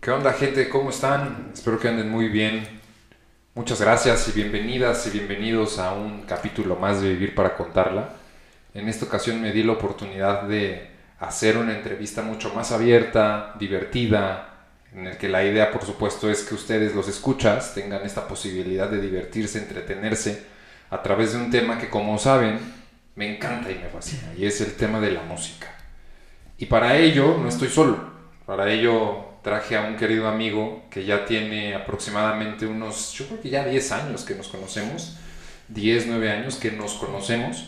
¿Qué onda gente? ¿Cómo están? Espero que anden muy bien. Muchas gracias y bienvenidas y bienvenidos a un capítulo más de Vivir para Contarla. En esta ocasión me di la oportunidad de hacer una entrevista mucho más abierta, divertida, en el que la idea por supuesto es que ustedes los escuchas tengan esta posibilidad de divertirse, entretenerse a través de un tema que como saben me encanta y me fascina y es el tema de la música. Y para ello no estoy solo, para ello traje a un querido amigo que ya tiene aproximadamente unos, yo creo que ya 10 años que nos conocemos, 10, 9 años que nos conocemos,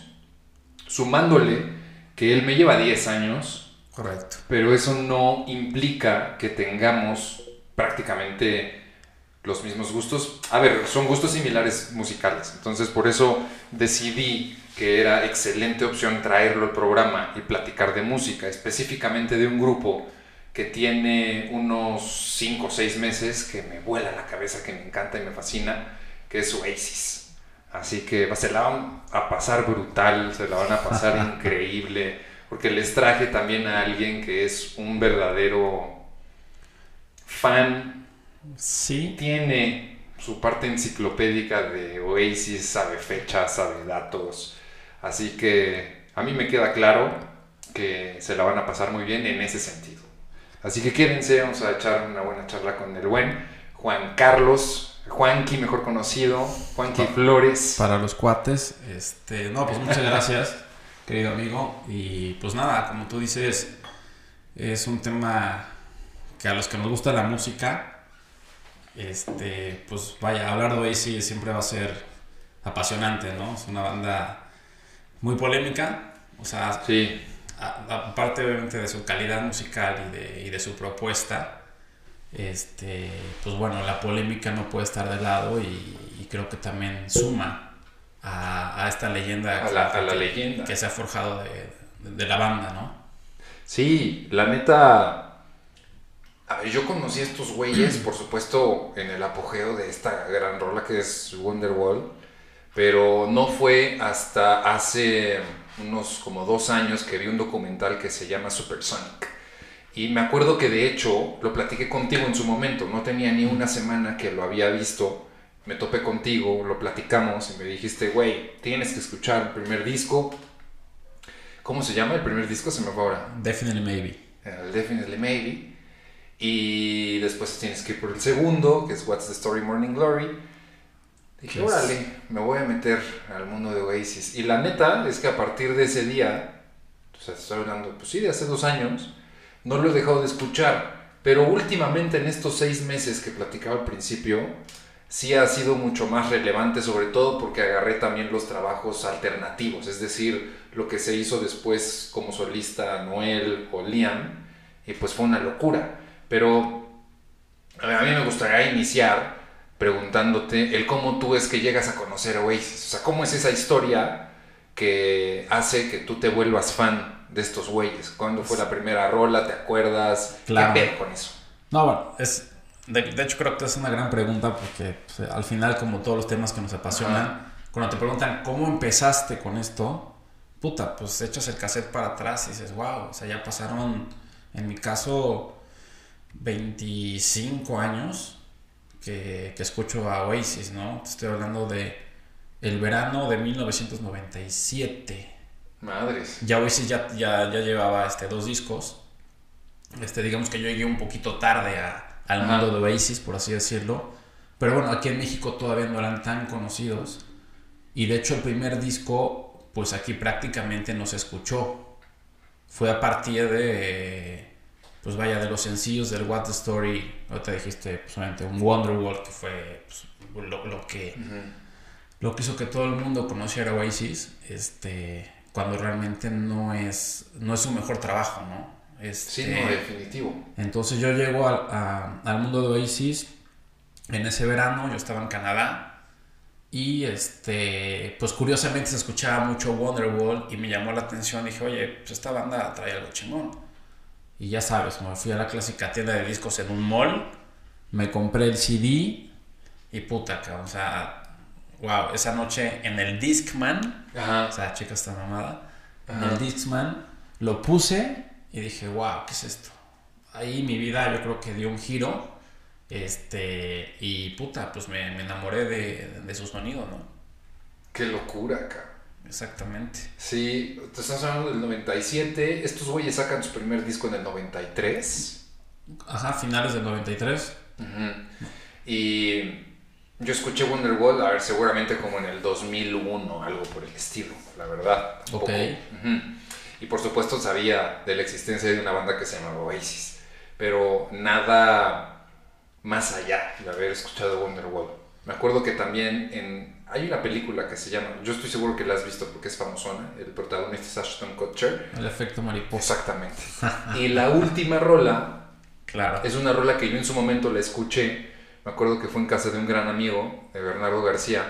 sumándole que él me lleva 10 años. Correcto. Pero eso no implica que tengamos prácticamente los mismos gustos. A ver, son gustos similares musicales. Entonces por eso decidí que era excelente opción traerlo al programa y platicar de música, específicamente de un grupo que tiene unos 5 o 6 meses que me vuela la cabeza, que me encanta y me fascina, que es Oasis. Así que se la van a pasar brutal, se la van a pasar increíble, porque les traje también a alguien que es un verdadero fan. Sí. Tiene su parte enciclopédica de Oasis, sabe fechas, sabe datos. Así que a mí me queda claro que se la van a pasar muy bien en ese sentido. Así que quédense, vamos a echar una buena charla con el buen Juan Carlos, Juanqui mejor conocido, Juanqui Flores. Para los cuates, este, no, pues muchas gracias, querido amigo. Y pues nada, como tú dices, es un tema que a los que nos gusta la música, este, pues vaya, hablar de Oasis siempre va a ser apasionante, ¿no? Es una banda muy polémica, o sea, sí aparte obviamente de su calidad musical y de, y de, su propuesta, este, pues bueno, la polémica no puede estar de lado y, creo que también suma a, a esta leyenda, a la, que, a la leyenda que se ha forjado de, de, la banda, ¿no? Sí, la neta, a ver, yo conocí a estos güeyes, por supuesto, en el apogeo de esta gran rola que es Wonderwall, pero no fue hasta hace unos como dos años que vi un documental que se llama Supersonic. Y me acuerdo que de hecho lo platiqué contigo en su momento, no tenía ni una semana que lo había visto, me topé contigo, lo platicamos y me dijiste, güey, tienes que escuchar el primer disco. ¿Cómo se llama el primer disco? Se me fue ahora. Definitely Maybe. El Definitely Maybe. Y después tienes que ir por el segundo, que es What's the Story Morning Glory. Dije, órale, me voy a meter al mundo de Oasis. Y la neta es que a partir de ese día, o sea, estoy hablando, pues sí, de hace dos años, no lo he dejado de escuchar. Pero últimamente en estos seis meses que platicaba al principio, sí ha sido mucho más relevante, sobre todo porque agarré también los trabajos alternativos, es decir, lo que se hizo después como solista Noel o Liam, y pues fue una locura. Pero a mí me gustaría iniciar preguntándote el cómo tú es que llegas a conocer a Oasis. O sea, cómo es esa historia que hace que tú te vuelvas fan de estos güeyes. ¿Cuándo fue la primera rola? ¿Te acuerdas? Claro. ¿Qué con eso? No, bueno, es, de, de, hecho creo que es una gran pregunta porque pues, al final, como todos los temas que nos apasionan, Ajá. cuando te preguntan cómo empezaste con esto, puta, pues echas el cassette para atrás y dices, wow, o sea, ya pasaron, en mi caso, 25 años que, que, escucho a Oasis, ¿no? Te estoy hablando de el verano de 1997. Madres. Ya Oasis ya, ya, ya llevaba este, dos discos. Este, digamos que yo llegué un poquito tarde a, al Ajá. mundo de Oasis, por así decirlo. Pero bueno, aquí en México todavía no eran tan conocidos. Y de hecho el primer disco, pues aquí prácticamente no se escuchó. Fue a partir de pues vaya, de los sencillos del What the Story, ahorita dijiste, pues obviamente un Wonderwall, que fue pues, lo, lo, que, uh -huh. lo que hizo que todo el mundo conociera Oasis, este, cuando realmente no es, no es su mejor trabajo, ¿no? Este, sí, no, definitivo. Entonces yo llego a, a, al mundo de Oasis en ese verano, yo estaba en Canadá, y este, pues curiosamente se escuchaba mucho Wonderwall y me llamó la atención, dije, oye, pues esta banda trae algo chingón. Y ya sabes, me fui a la clásica tienda de discos en un mall, me compré el CD y puta, cabrón, o sea, wow, esa noche en el Discman, Ajá. o sea, chica esta mamada, Ajá. en el Discman, lo puse y dije, wow, ¿qué es esto? ahí mi vida yo creo que dio un giro. Este, y puta, pues me, me enamoré de, de, su sonido, ¿no? Qué locura, cabrón. Exactamente. Sí, te estás hablando del 97. Estos güeyes sacan su primer disco en el 93. Ajá, finales del 93. Y yo escuché Wonderwall, a ver, seguramente como en el 2001, algo por el estilo, la verdad. Ok. Y por supuesto sabía de la existencia de una banda que se llamaba Oasis, pero nada más allá de haber escuchado Wonderwall. Me acuerdo que también en, hay una película que se llama, yo estoy seguro que la has visto porque es famosona, el protagonista es Ashton Kutcher. El efecto mariposa. Exactamente. y la última rola, claro. es una rola que yo en su momento la escuché, me acuerdo que fue en casa de un gran amigo, de Bernardo García,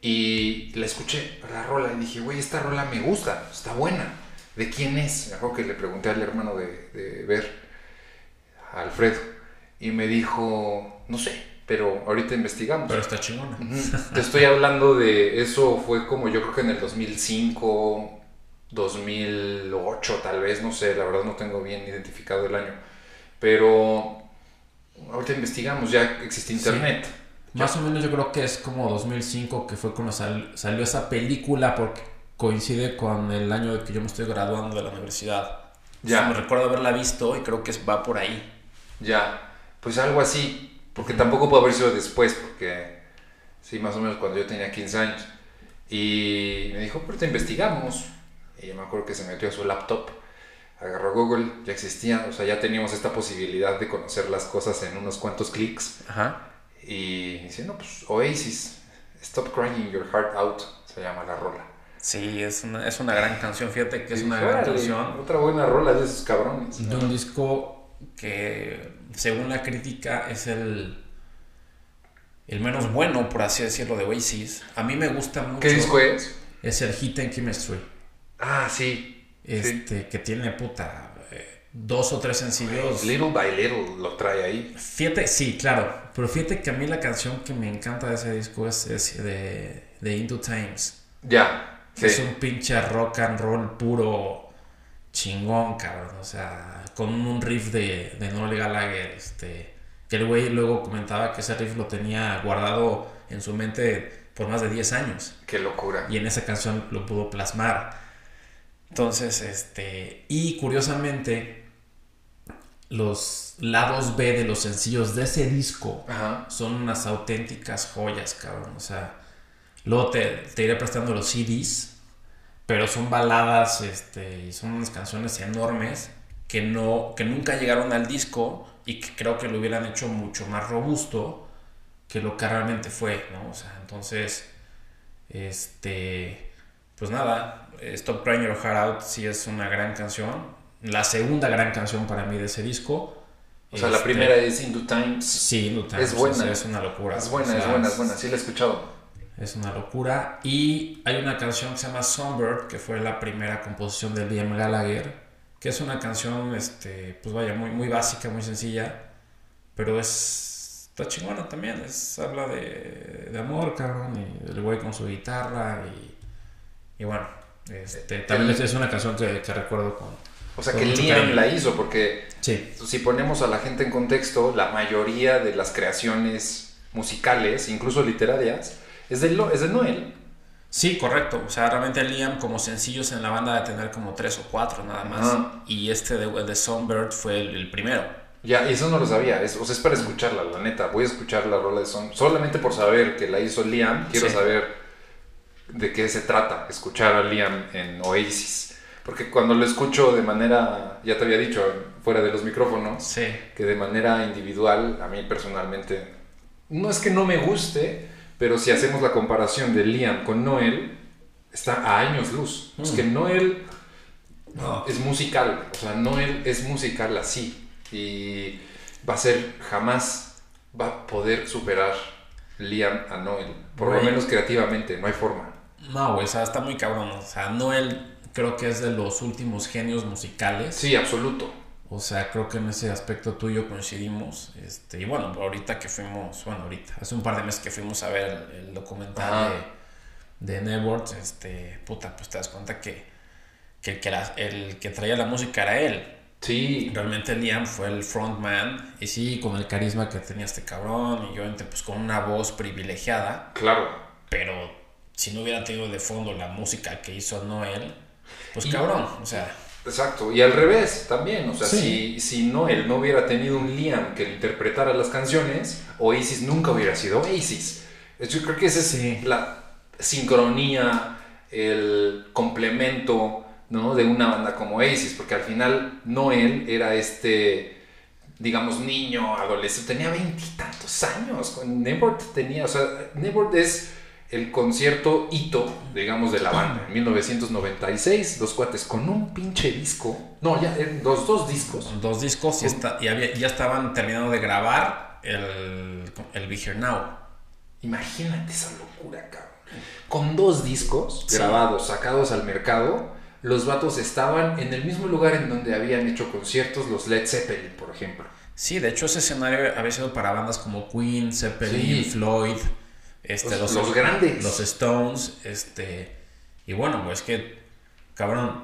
y la escuché, la rola, y dije, güey, esta rola me gusta, está buena. ¿De quién es? Me acuerdo que le pregunté al hermano de, de Ver, a Alfredo, y me dijo, no sé, pero ahorita investigamos. Pero está chingona. Te estoy hablando de eso, fue como yo creo que en el 2005, 2008 tal vez, no sé, la verdad no tengo bien identificado el año. Pero ahorita investigamos, ya existe internet. Más o menos yo creo que es como 2005 que fue cuando salió esa película porque coincide con el año que yo me estoy graduando de la universidad. Ya. me recuerdo haberla visto y creo que va por ahí. Ya, pues algo así, porque tampoco puede haber sido después, porque sí, más o menos cuando yo tenía 15 años. Y me dijo, pero te investigamos. Y yo me acuerdo que se metió a su laptop, agarró Google, ya existía, o sea, ya teníamos esta posibilidad de conocer las cosas en unos cuantos clics. Ajá. Y dice, no, pues Oasis, Stop Crying Your Heart Out, se llama la rola. Sí, es una, es una gran canción, fíjate que es una gran canción. Otra buena rola de esos cabrones. De un disco que, según la crítica, es el, el menos bueno, por así decirlo, de Oasis. A mí me gusta mucho. ¿Qué disco es? Es el Hit and Chemistry. Ah, sí. Este, que tiene puta dos o tres sencillos. Little by Little lo trae ahí. Fíjate, sí, claro. Pero fíjate que a mí la canción que me encanta de ese disco es, de, de Into Times. Ya. Es un pinche rock and roll puro chingón, cabrón. O sea, con un riff de, de Noel Gallagher. Este, que el güey luego comentaba que ese riff lo tenía guardado en su mente por más de 10 años. Qué locura. Y en esa canción lo pudo plasmar. Entonces, este, y curiosamente, los lados B de los sencillos de ese disco son unas auténticas joyas, cabrón. O sea, luego te, iré prestando los CDs, pero son baladas, este, y son unas canciones enormes que no, que nunca llegaron al disco y que creo que lo hubieran hecho mucho más robusto que lo que realmente fue, ¿no? O sea, entonces, este, pues nada, Stop Crying Your Heart Out sí es una gran canción la segunda gran canción para mí de ese disco. O sea, la este, primera es Into Times. Sí, Into Times. Es buena. es una locura. Es buena, es buena, es buena. Sí la he escuchado. Es una locura. Y hay una canción que se llama Songbird, que fue la primera composición de Liam Gallagher, que es una canción, este, pues vaya, muy, muy básica, muy sencilla, pero es, está chingona también. Es, habla de, de amor, cabrón, y el güey con su guitarra, y, y bueno, este, también es una canción que, que recuerdo con, o sea, que Liam la hizo, porque si ponemos a la gente en contexto, la mayoría de las creaciones musicales, incluso literarias, es de, es de Noel. Sí, correcto. O sea, realmente Liam como sencillos en la banda de tener como tres o cuatro nada más. Y este de, de Songbird fue el, primero. Ya, y eso no lo sabía. Es, o sea, es para escucharla, la neta. Voy a escuchar la rola de Songbird. Solamente por saber que la hizo Liam, quiero saber de qué se trata. Escuchar a Liam en Oasis. Porque cuando lo escucho de manera, ya te había dicho, fuera de los micrófonos, que de manera individual, a mí personalmente, no es que no me guste, pero si hacemos la comparación de Liam con Noel, está a años luz. Es que mm. Noel es musical, o sea, Noel es musical así. Y va a ser, jamás va a poder superar Liam a Noel. Por lo menos creativamente, no hay forma. No, güey, o sea, está muy cabrón. O sea, Noel creo que es de los últimos genios musicales. Sí, absoluto. O sea, creo que en ese aspecto tú y yo coincidimos. Este, y bueno, ahorita que fuimos, bueno, ahorita, hace un par de meses que fuimos a ver el, documental de, de este, puta, pues te das cuenta que, que el, que el que traía la música era él. Sí. Realmente Liam fue el frontman y sí, con el carisma que tenía este cabrón y obviamente pues con una voz privilegiada. Claro. Pero si no hubiera tenido de fondo la música que hizo Noel, pues cabrón, o sea... Exacto, y al revés también, o sea, si, si Noel no hubiera tenido un Liam que interpretara las canciones, Oasis nunca hubiera sido Oasis. Yo creo que esa es la sincronía, el complemento ¿no? de una banda como Oasis, porque al final Noel era este, digamos, niño, adolescente, tenía veintitantos años, Never tenía, o sea, Never es el concierto hito, digamos, de la banda. En 1996, dos cuates con un pinche disco. No, ya, los dos discos. Dos discos y, está, y ya estaban terminando de grabar el, el Be Here Now. Imagínate esa locura, cabrón. Con dos discos grabados, sacados al mercado, los vatos estaban en el mismo lugar en donde habían hecho conciertos los Led Zeppelin, por ejemplo. Sí, de hecho ese escenario había sido para bandas como Queen, Zeppelin, Floyd, este, los, grandes. Los Stones, este, y bueno, pues que, cabrón,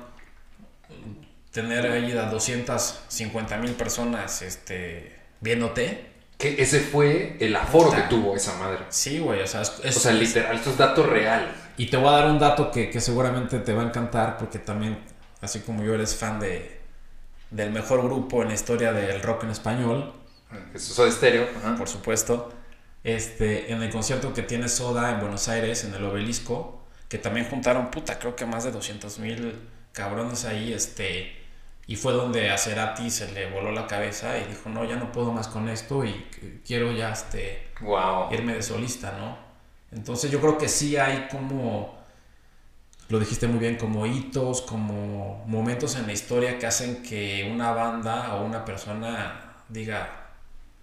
tener ahí a 250 mil personas este, viéndote. Que ese fue el aforo que tuvo esa madre. Sí, güey, o sea, es, o sea, literal, esto es dato real. Y te voy a dar un dato que, que, seguramente te va a encantar, porque también, así como yo eres fan de, del mejor grupo en la historia del rock en español. Eso es estéreo. Por supuesto. Este, en el concierto que tiene Soda en Buenos Aires, en el obelisco, que también juntaron, puta, creo que más de 200 mil cabrones ahí, este, y fue donde a Cerati se le voló la cabeza y dijo, no, ya no puedo más con esto y quiero ya, este, irme de solista, ¿no? Entonces yo creo que sí hay como, lo dijiste muy bien, como hitos, como momentos en la historia que hacen que una banda o una persona diga,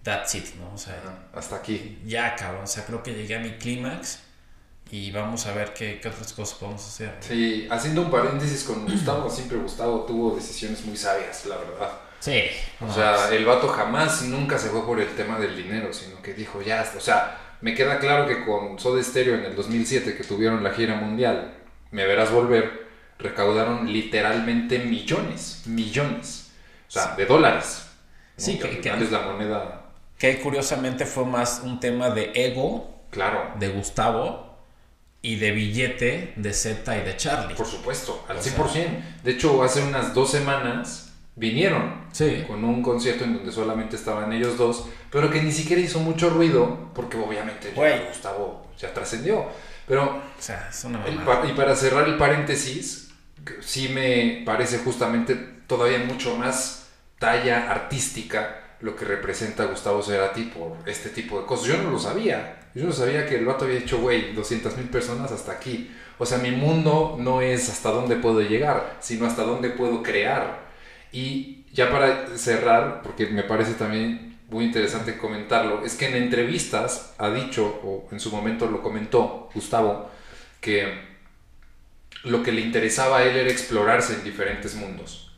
that's it, ¿no? O sea, hasta aquí. Ya, cabrón, o sea, creo que llegué a mi clímax y vamos a ver qué, qué, otras cosas podemos hacer. Sí, haciendo un paréntesis con Gustavo, siempre Gustavo tuvo decisiones muy sabias, la verdad. Sí. O sea, el vato jamás, nunca se fue por el tema del dinero, sino que dijo, ya, o sea, me queda claro que con Soda Stereo en el 2007, que tuvieron la gira mundial, Me Verás Volver, recaudaron literalmente millones, millones, o sea, de dólares. Sí, que, que, es la moneda que curiosamente fue más un tema de ego claro. de Gustavo y de billete de Z y de Charlie. Por supuesto, al 100%. de hecho, hace unas dos semanas vinieron con un concierto en donde solamente estaban ellos dos, pero que ni siquiera hizo mucho ruido porque obviamente Gustavo ya trascendió. Pero, o sea, es una y para cerrar el paréntesis, sí me parece justamente todavía mucho más talla artística lo que representa Gustavo Cerati por este tipo de cosas. Yo no lo sabía. Yo no sabía que el vato había dicho, güey, 200 mil personas hasta aquí. O sea, mi mundo no es hasta dónde puedo llegar, sino hasta dónde puedo crear. Y ya para cerrar, porque me parece también muy interesante comentarlo, es que en entrevistas ha dicho, o en su momento lo comentó Gustavo, que lo que le interesaba a él era explorarse en diferentes mundos.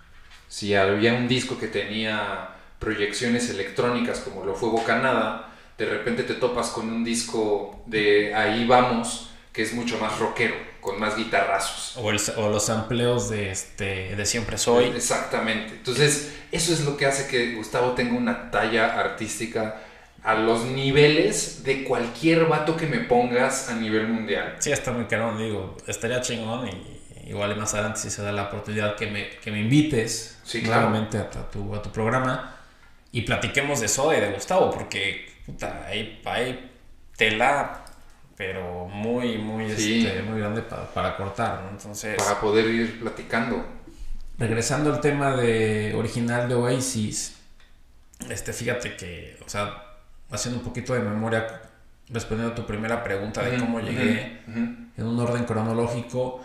Si había un disco que tenía proyecciones electrónicas como lo fue Bocanada, de repente te topas con un disco de Ahí vamos, que es mucho más rockero, con más guitarrazos. O, los amplios de, este, de Siempre Soy. Exactamente. Entonces, eso es lo que hace que Gustavo tenga una talla artística a los niveles de cualquier vato que me pongas a nivel mundial. Sí, está muy caro, digo, estaría chingón y igual más adelante si se da la oportunidad que me, que me invites sí, nuevamente a, tu, a tu programa y platiquemos de Soda y de Gustavo, porque puta, hay, hay tela, pero muy, muy, este, muy grande para, cortar, ¿no? Entonces. Para poder ir platicando. Regresando al tema de original de Oasis, este, fíjate que, o sea, haciendo un poquito de memoria, respondiendo a tu primera pregunta de cómo llegué en un orden cronológico,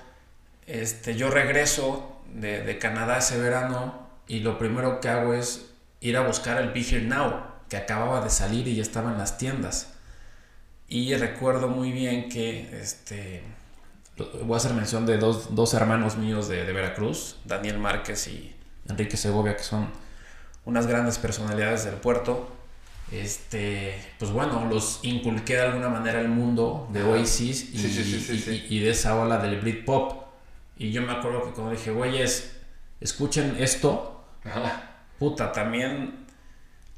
este, yo regreso de, de Canadá ese verano y lo primero que hago es ir a buscar el Be Here Now, que acababa de salir y ya estaba en las tiendas. Y recuerdo muy bien que, este, voy a hacer mención de dos, dos hermanos míos de, de, Veracruz, Daniel Márquez y Enrique Segovia, que son unas grandes personalidades del puerto. Este, pues bueno, los inculqué de alguna manera el mundo de Oasis y, y, de esa ola del Britpop. Y yo me acuerdo que cuando dije, güeyes, escuchen esto, puta, también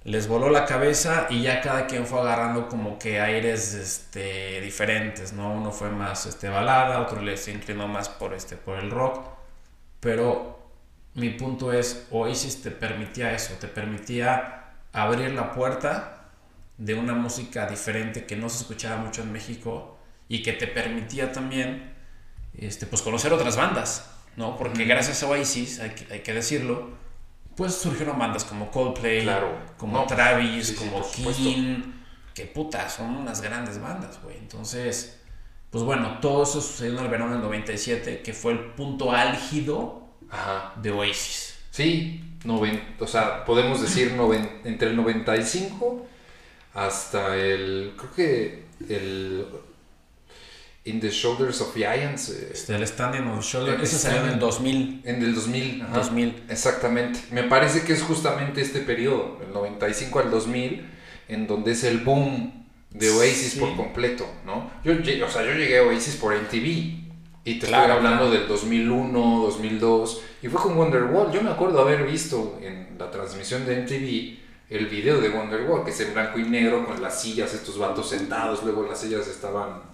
les voló la cabeza y ya cada quien fue agarrando como que aires este, diferentes, ¿no? Uno fue más este, balada, otro le se inclinó más por, este, por el rock, pero mi punto es, Oasis te permitía eso, te permitía abrir la puerta de una música diferente que no se escuchaba mucho en México y que te permitía también este, pues conocer otras bandas, ¿no? Porque gracias a Oasis, hay que, hay que decirlo, pues surgieron bandas como Coldplay, como Travis, como King, que puta, son unas grandes bandas, güey. Entonces, pues bueno, todo eso sucedió en el verano del 97, que fue el punto álgido de Oasis. Sí, o sea, podemos decir entre el 95 hasta el, creo que el In the Shoulders of Giants. Eh, este, el Standing on the Shoulders. Ese salió en el 2000. En el 2000. 2000. Exactamente. Me parece que es justamente este periodo, el 95 al 2000, en donde es el boom de Oasis por completo, ¿no? Yo, o sea, yo llegué a Oasis por MTV. Y te estoy hablando del 2001, 2002. Y fue con Wonderwall. Yo me acuerdo haber visto en la transmisión de MTV el video de Wonderwall, que es en blanco y negro, con las sillas, estos vatos sentados. Luego las sillas estaban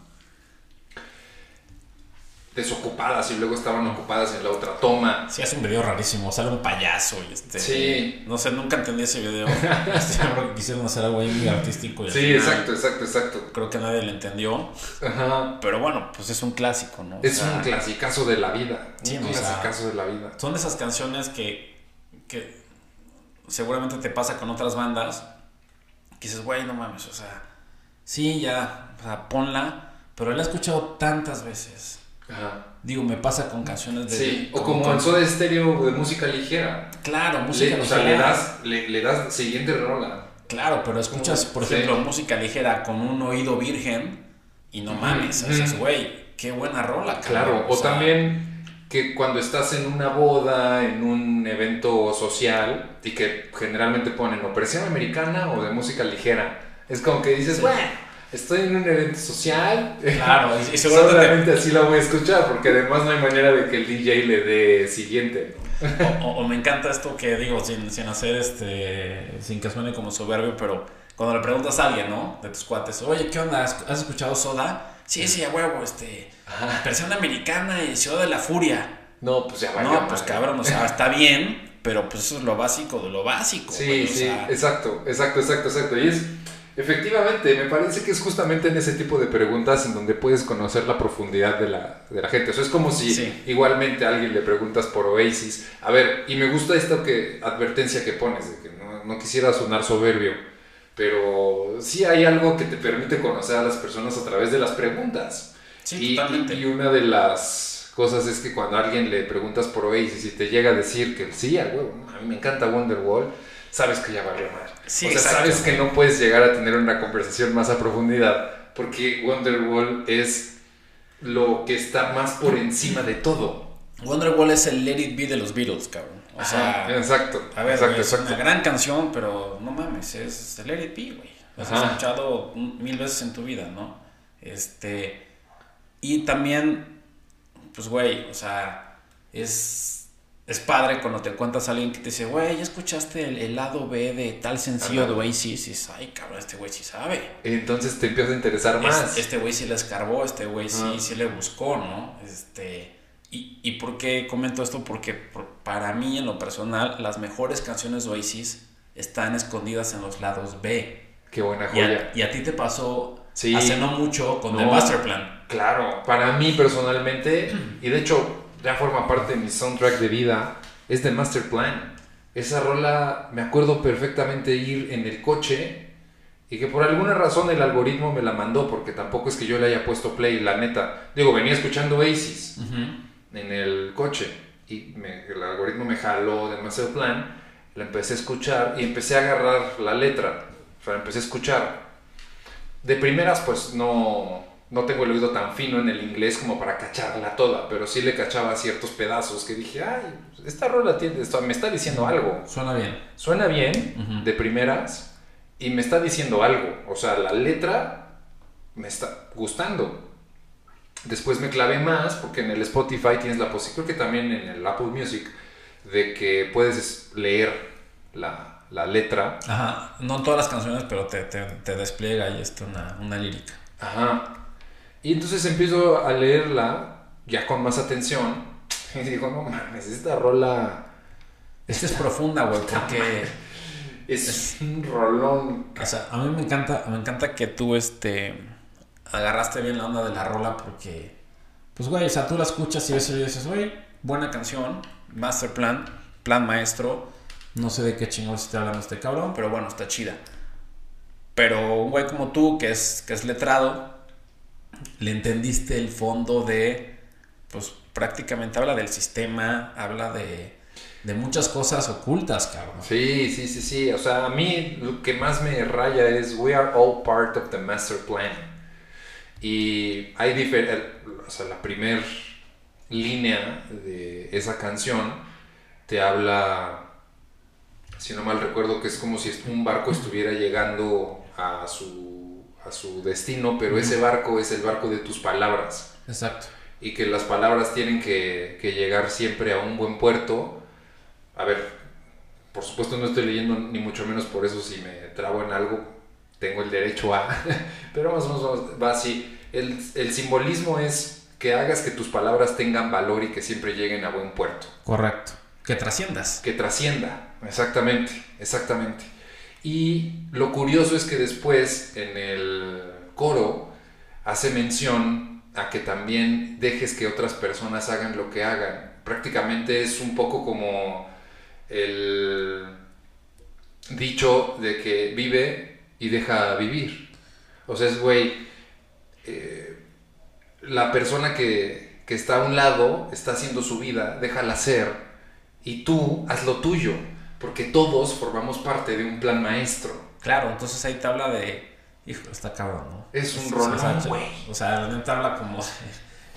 desocupadas y luego estaban ocupadas en la otra toma. Sí, es un video rarísimo, sale un payaso y este... Sí. No sé, nunca entendí ese video. este, quisieron hacer algo ahí muy artístico. Y sí, exacto, exacto, exacto. Creo que nadie lo entendió. Ajá. Pero bueno, pues es un clásico, ¿no? Es un clasicazo de la vida. Sí, un clasicazo de la vida. Son de esas canciones que, que seguramente te pasa con otras bandas que dices, güey, no mames, o sea, sí, ya, o sea, ponla, pero la he escuchado tantas veces Digo, me pasa con canciones de. Sí, o como en Soda Stereo de música ligera. Claro, música ligera. O sea, le das, le, das siguiente rola. Claro, pero escuchas, por ejemplo, música ligera con un oído virgen y no mames, sea, güey, qué buena rola. Claro, o, también que cuando estás en una boda, en un evento social, y que generalmente ponen o presión americana o de música ligera, es como que dices, bueno estoy en un evento social. Claro, y, seguramente así la voy a escuchar, porque además no hay manera de que el DJ le dé siguiente. O, me encanta esto que digo, sin, sin hacer este, sin que suene como soberbio, pero cuando le preguntas a alguien, ¿no? De tus cuates, oye, ¿qué onda? ¿Has escuchado Soda? Sí, sí, a huevo, este, persona americana y Ciudad de la Furia. No, pues ya va. No, pues cabrón, o sea, está bien, pero pues eso es lo básico de lo básico. Sí, sí, exacto, exacto, exacto, exacto. Y es Efectivamente, me parece que es justamente en ese tipo de preguntas en donde puedes conocer la profundidad de la, de la gente. O sea, es como si igualmente a alguien le preguntas por Oasis. A ver, y me gusta esta que, advertencia que pones, de que no, no quisiera sonar soberbio, pero sí hay algo que te permite conocer a las personas a través de las preguntas. Sí, totalmente. Y, una de las cosas es que cuando a alguien le preguntas por Oasis y te llega a decir que sí, a mí me encanta Wonderwall sabes que ya valió o sea, sabes que no puedes llegar a tener una conversación más a profundidad porque Wonderwall es lo que está más por encima de todo. Wonderwall es el Let It Be de los Beatles, cabrón. O sea, exacto. A ver, es una gran canción, pero no mames, es el Let It Be, güey. Lo has escuchado mil veces en tu vida, ¿no? Este. Y también, pues, güey, o sea, es es padre cuando te encuentras a alguien que te dice, güey, ¿ya escuchaste el, lado B de tal sencillo de Oasis? Ay, cabrón, este güey sí sabe. Entonces te empieza a interesar más. este güey sí le escarbó, este güey sí, sí le buscó, ¿no? Este, y, y por qué comento esto? Porque para mí, en lo personal, las mejores canciones de Oasis están escondidas en los lados B. Qué buena joya. Y a, ti te pasó hace no mucho con The Master Plan. Claro, para mí personalmente, y de hecho ya forma parte de mi soundtrack de vida, es de Master Plan. Esa rola me acuerdo perfectamente ir en el coche y que por alguna razón el algoritmo me la mandó porque tampoco es que yo le haya puesto play, la neta. Digo, venía escuchando Oasis en el coche y el algoritmo me jaló de Master Plan, la empecé a escuchar y empecé a agarrar la letra, o sea, empecé a escuchar. De primeras pues no, no tengo el oído tan fino en el inglés como para cacharla toda, pero sí le cachaba ciertos pedazos que dije, ay, esta rola tiene, esto, me está diciendo algo. Suena bien. Suena bien, de primeras, y me está diciendo algo. O sea, la letra me está gustando. Después me clavé más porque en el Spotify tienes la posibilidad, creo que también en el Apple Music, de que puedes leer la, la letra. Ajá, no todas las canciones, pero te, te, te despliega ahí está una, una lírica. Ajá. Y entonces empiezo a leerla ya con más atención y digo, no mames, esta rola... Esta es profunda, güey, porque... Es, un rolón. O sea, a mí me encanta, me encanta que tú, este, agarraste bien la onda de la rola porque, pues, güey, o sea, tú la escuchas y ves y dices, güey, buena canción, master plan, plan maestro, no sé de qué chingados está hablando este cabrón, pero bueno, está chida. Pero un güey como tú, que es, que es letrado, le entendiste el fondo de, pues, prácticamente habla del sistema, habla de de muchas cosas ocultas, cabrón. Sí, sí, sí, sí. O sea, a mí lo que más me raya es We are all part of the master plan. Y hay diferentes. O sea, la primera línea de esa canción te habla, si no mal recuerdo, que es como si un barco estuviera llegando a su, a su destino, pero ese barco es el barco de tus palabras. Exacto. Y que las palabras tienen que, que llegar siempre a un buen puerto a ver, por supuesto no estoy leyendo ni mucho menos por eso si me trabo en algo, tengo el derecho a, pero más o menos va así. El, el simbolismo es que hagas que tus palabras tengan valor y que siempre lleguen a buen puerto. Correcto. Que trasciendas. Que trascienda, exactamente, exactamente. Y lo curioso es que después en el coro hace mención a que también dejes que otras personas hagan lo que hagan. Prácticamente es un poco como el dicho de que vive y deja vivir. O sea, es, güey, eh, la persona que, que, está a un lado está haciendo su vida, déjala ser, y tú haz lo tuyo, porque todos formamos parte de un plan maestro. Claro, entonces ahí te habla de, hijo, está cabrón, ¿no? Es un rolón, güey. O sea, te habla como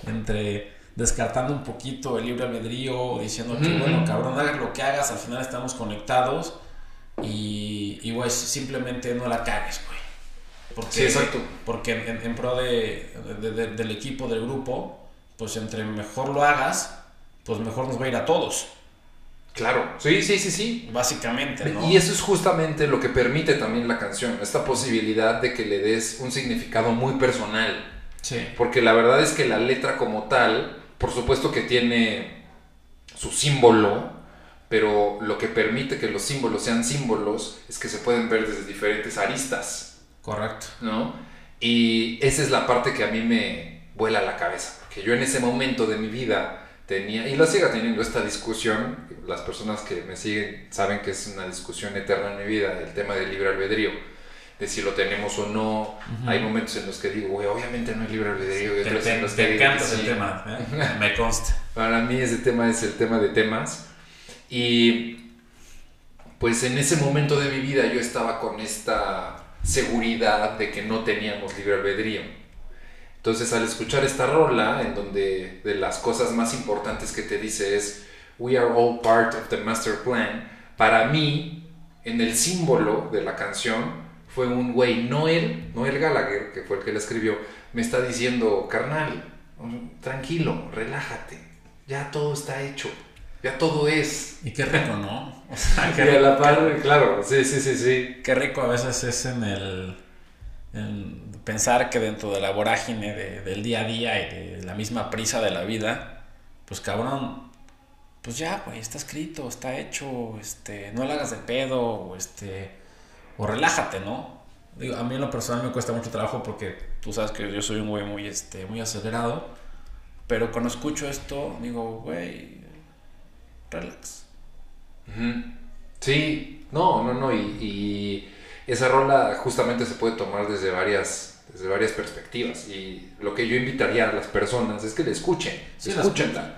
entre descartando un poquito el libre albedrío, diciendo que, bueno, cabrón, hagas lo que hagas, al final estamos conectados y, y güey, simplemente no la cagues, güey. Porque, sí, exacto. Porque en, pro de, del equipo, del grupo, pues entre mejor lo hagas, pues mejor nos va a ir a todos. Claro, sí, sí, sí, sí. Básicamente, ¿no? Y eso es justamente lo que permite también la canción, esta posibilidad de que le des un significado muy personal. Sí. Porque la verdad es que la letra como tal por supuesto que tiene su símbolo, pero lo que permite que los símbolos sean símbolos es que se pueden ver desde diferentes aristas. Correcto. ¿No? Y esa es la parte que a mí me vuela la cabeza, porque yo en ese momento de mi vida tenía, y lo siga teniendo esta discusión, las personas que me siguen saben que es una discusión eterna en mi vida, el tema del libre albedrío de si lo tenemos o no. Hay momentos en los que digo, güey, obviamente no hay libre albedrío. Y otros en los que encanta ese tema, ¿eh? me consta. Para mí ese tema es el tema de temas. Y pues en ese momento de mi vida yo estaba con esta seguridad de que no teníamos libre albedrío. Entonces al escuchar esta rola, en donde de las cosas más importantes que te dice es, We are all part of the master plan, para mí, en el símbolo de la canción, fue un güey, Noel, Noel Gallagher, que fue el que la escribió, me está diciendo, carnal, tranquilo, relájate, ya todo está hecho, ya todo es. Y qué rico, ¿no? O sea, qué, la par, claro, sí, sí, sí, sí. Qué rico a veces es en el pensar que dentro de la vorágine del día a día y de la misma prisa de la vida, pues cabrón, pues ya, güey, está escrito, está hecho, este, no le hagas de pedo, o este o relájate, ¿no? A mí en lo personal me cuesta mucho trabajo porque tú sabes que yo soy un güey muy, este, muy acelerado, pero cuando escucho esto digo, güey, relax. Sí, no, no, no, y, esa rola justamente se puede tomar desde varias, desde varias perspectivas y lo que yo invitaría a las personas es que la escuchen, escúchenla.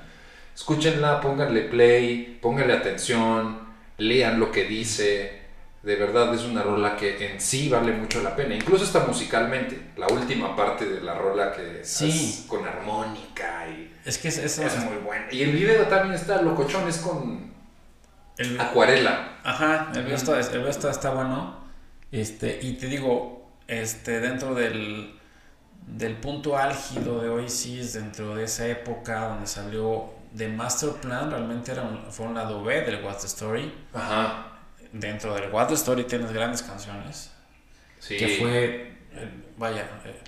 Escúchenla, pónganle play, pónganle atención, lean lo que dice, de verdad es una rola que en sí vale mucho la pena, incluso está musicalmente, la última parte de la rola que es con armónica y es que es, es, muy buena. Y el video también está locochón, es con el, acuarela. Ajá, el video, está, el está, está, bueno. Este, y te digo, este, dentro del, del punto álgido de Oasis, dentro de esa época donde salió The Master Plan, realmente era un, fue un lado B del What's the Story. Ajá dentro del What the Story tienes grandes canciones. Sí. Que fue, eh, vaya, eh,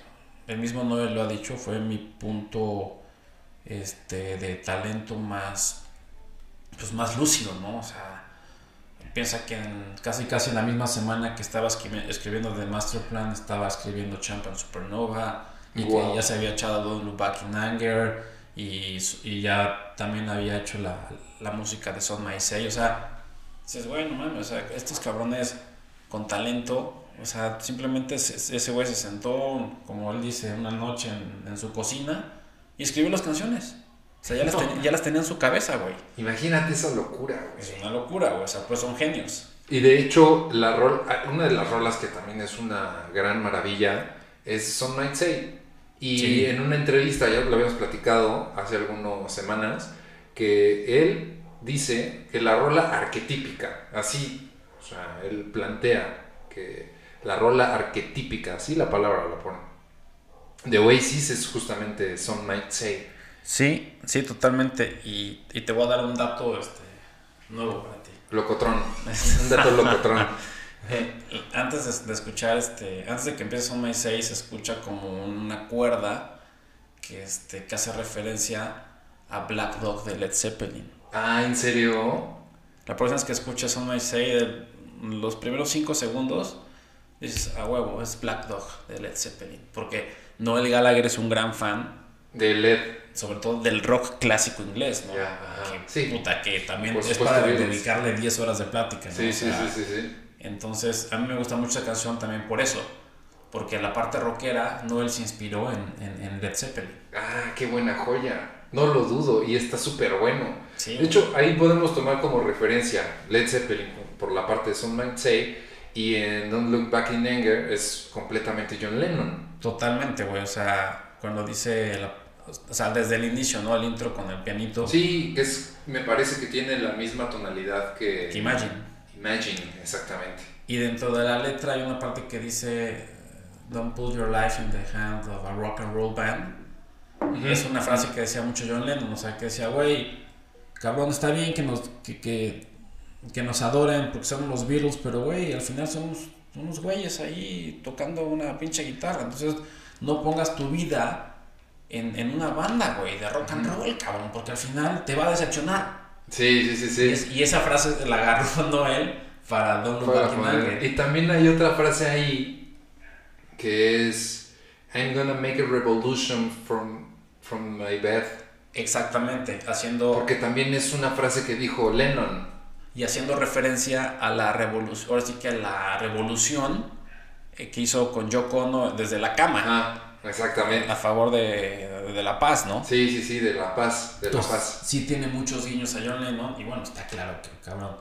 el mismo Noel lo ha dicho, fue mi punto este, de talento más, pues más lúcido, ¿no? O sea, piensa que en casi casi en la misma semana que estaba escribiendo The Master Plan, estaba escribiendo Champion Supernova y que ya se había echado Look Back in Anger y, y ya también había hecho la, la música de Son My Say, o sea, dices, bueno, mames, o sea, estos cabrones con talento o sea, simplemente ese güey se sentó, como él dice, una noche en, su cocina y escribió las canciones. O sea, ya, las, ya las tenía en su cabeza, güey. Imagínate esa locura, güey. Es una locura, güey. O sea, pues son genios. Y de hecho, la rol, ah, una de las rolas que también es una gran maravilla es Some Might Say. Y en una entrevista, ya lo habíamos platicado hace algunas semanas, que él dice que la rola arquetípica, así, o sea, él plantea que la rola arquetípica, así la palabra la pone. De Oasis es justamente Some Might Say. Sí, sí, totalmente. Y, te voy a dar un dato este, nuevo para ti. Locotrón. un dato locotrón. Eh, antes de, escuchar, este, antes de que empiece Some Might Say, se escucha como una cuerda que, este, que hace referencia a Black Dog de Led Zeppelin. Ah, ¿en serio? La próxima vez que escuches Some Might Say, los primeros 5 segundos dices, a huevo, es Black Dog de Led Zeppelin. Porque Noel Gallagher es un gran fan. De Led. Sobre todo del rock clásico inglés, ¿no? que, sí. Puta, que también es para dedicarle 10 horas de plática, ¿no? Sí, sí, sí, sí, Entonces, a mí me gusta mucho esa canción también por eso. Porque la parte rockera, Noel se inspiró en, en, Led Zeppelin. Ah, qué buena joya. No lo dudo, y está súper bueno. De hecho, ahí podemos tomar como referencia Led Zeppelin por la parte de Some Might Say y en Don't Look Back in Anger es completamente John Lennon. Totalmente, güey. O sea, cuando dice, o sea, desde el inicio, ¿no? El intro con el pianito. Sí, es, me parece que tiene la misma tonalidad que... Imagine. Imagine, exactamente. Y dentro de la letra hay una parte que dice, Don't put your life in the hand of a rock and roll band. Es una frase que decía mucho John Lennon, o sea, que decía, güey, cabrón, está bien que nos... Que, que que nos adoren porque somos los Beatles, pero güey, al final somos unos güeyes ahí tocando una pinche guitarra. Entonces, no pongas tu vida en, en una banda, güey, de rock and roll, cabrón, porque al final te va a decepcionar. Sí, sí, sí, sí. Y, esa frase la agarró Noel para Look Back Y también hay otra frase ahí que es I'm gonna make a revolution from, from my bed. Exactamente, haciendo... Porque también es una frase que dijo Lennon y haciendo referencia a la revolución, ahora sí que a la revolución eh, que hizo con Yoko Ono desde la cama. Ah, exactamente. A favor de, de, la paz, ¿no? Sí, sí, sí, de la paz, de la paz. Sí tiene muchos guiños a John Lennon y bueno, está claro que cabrón.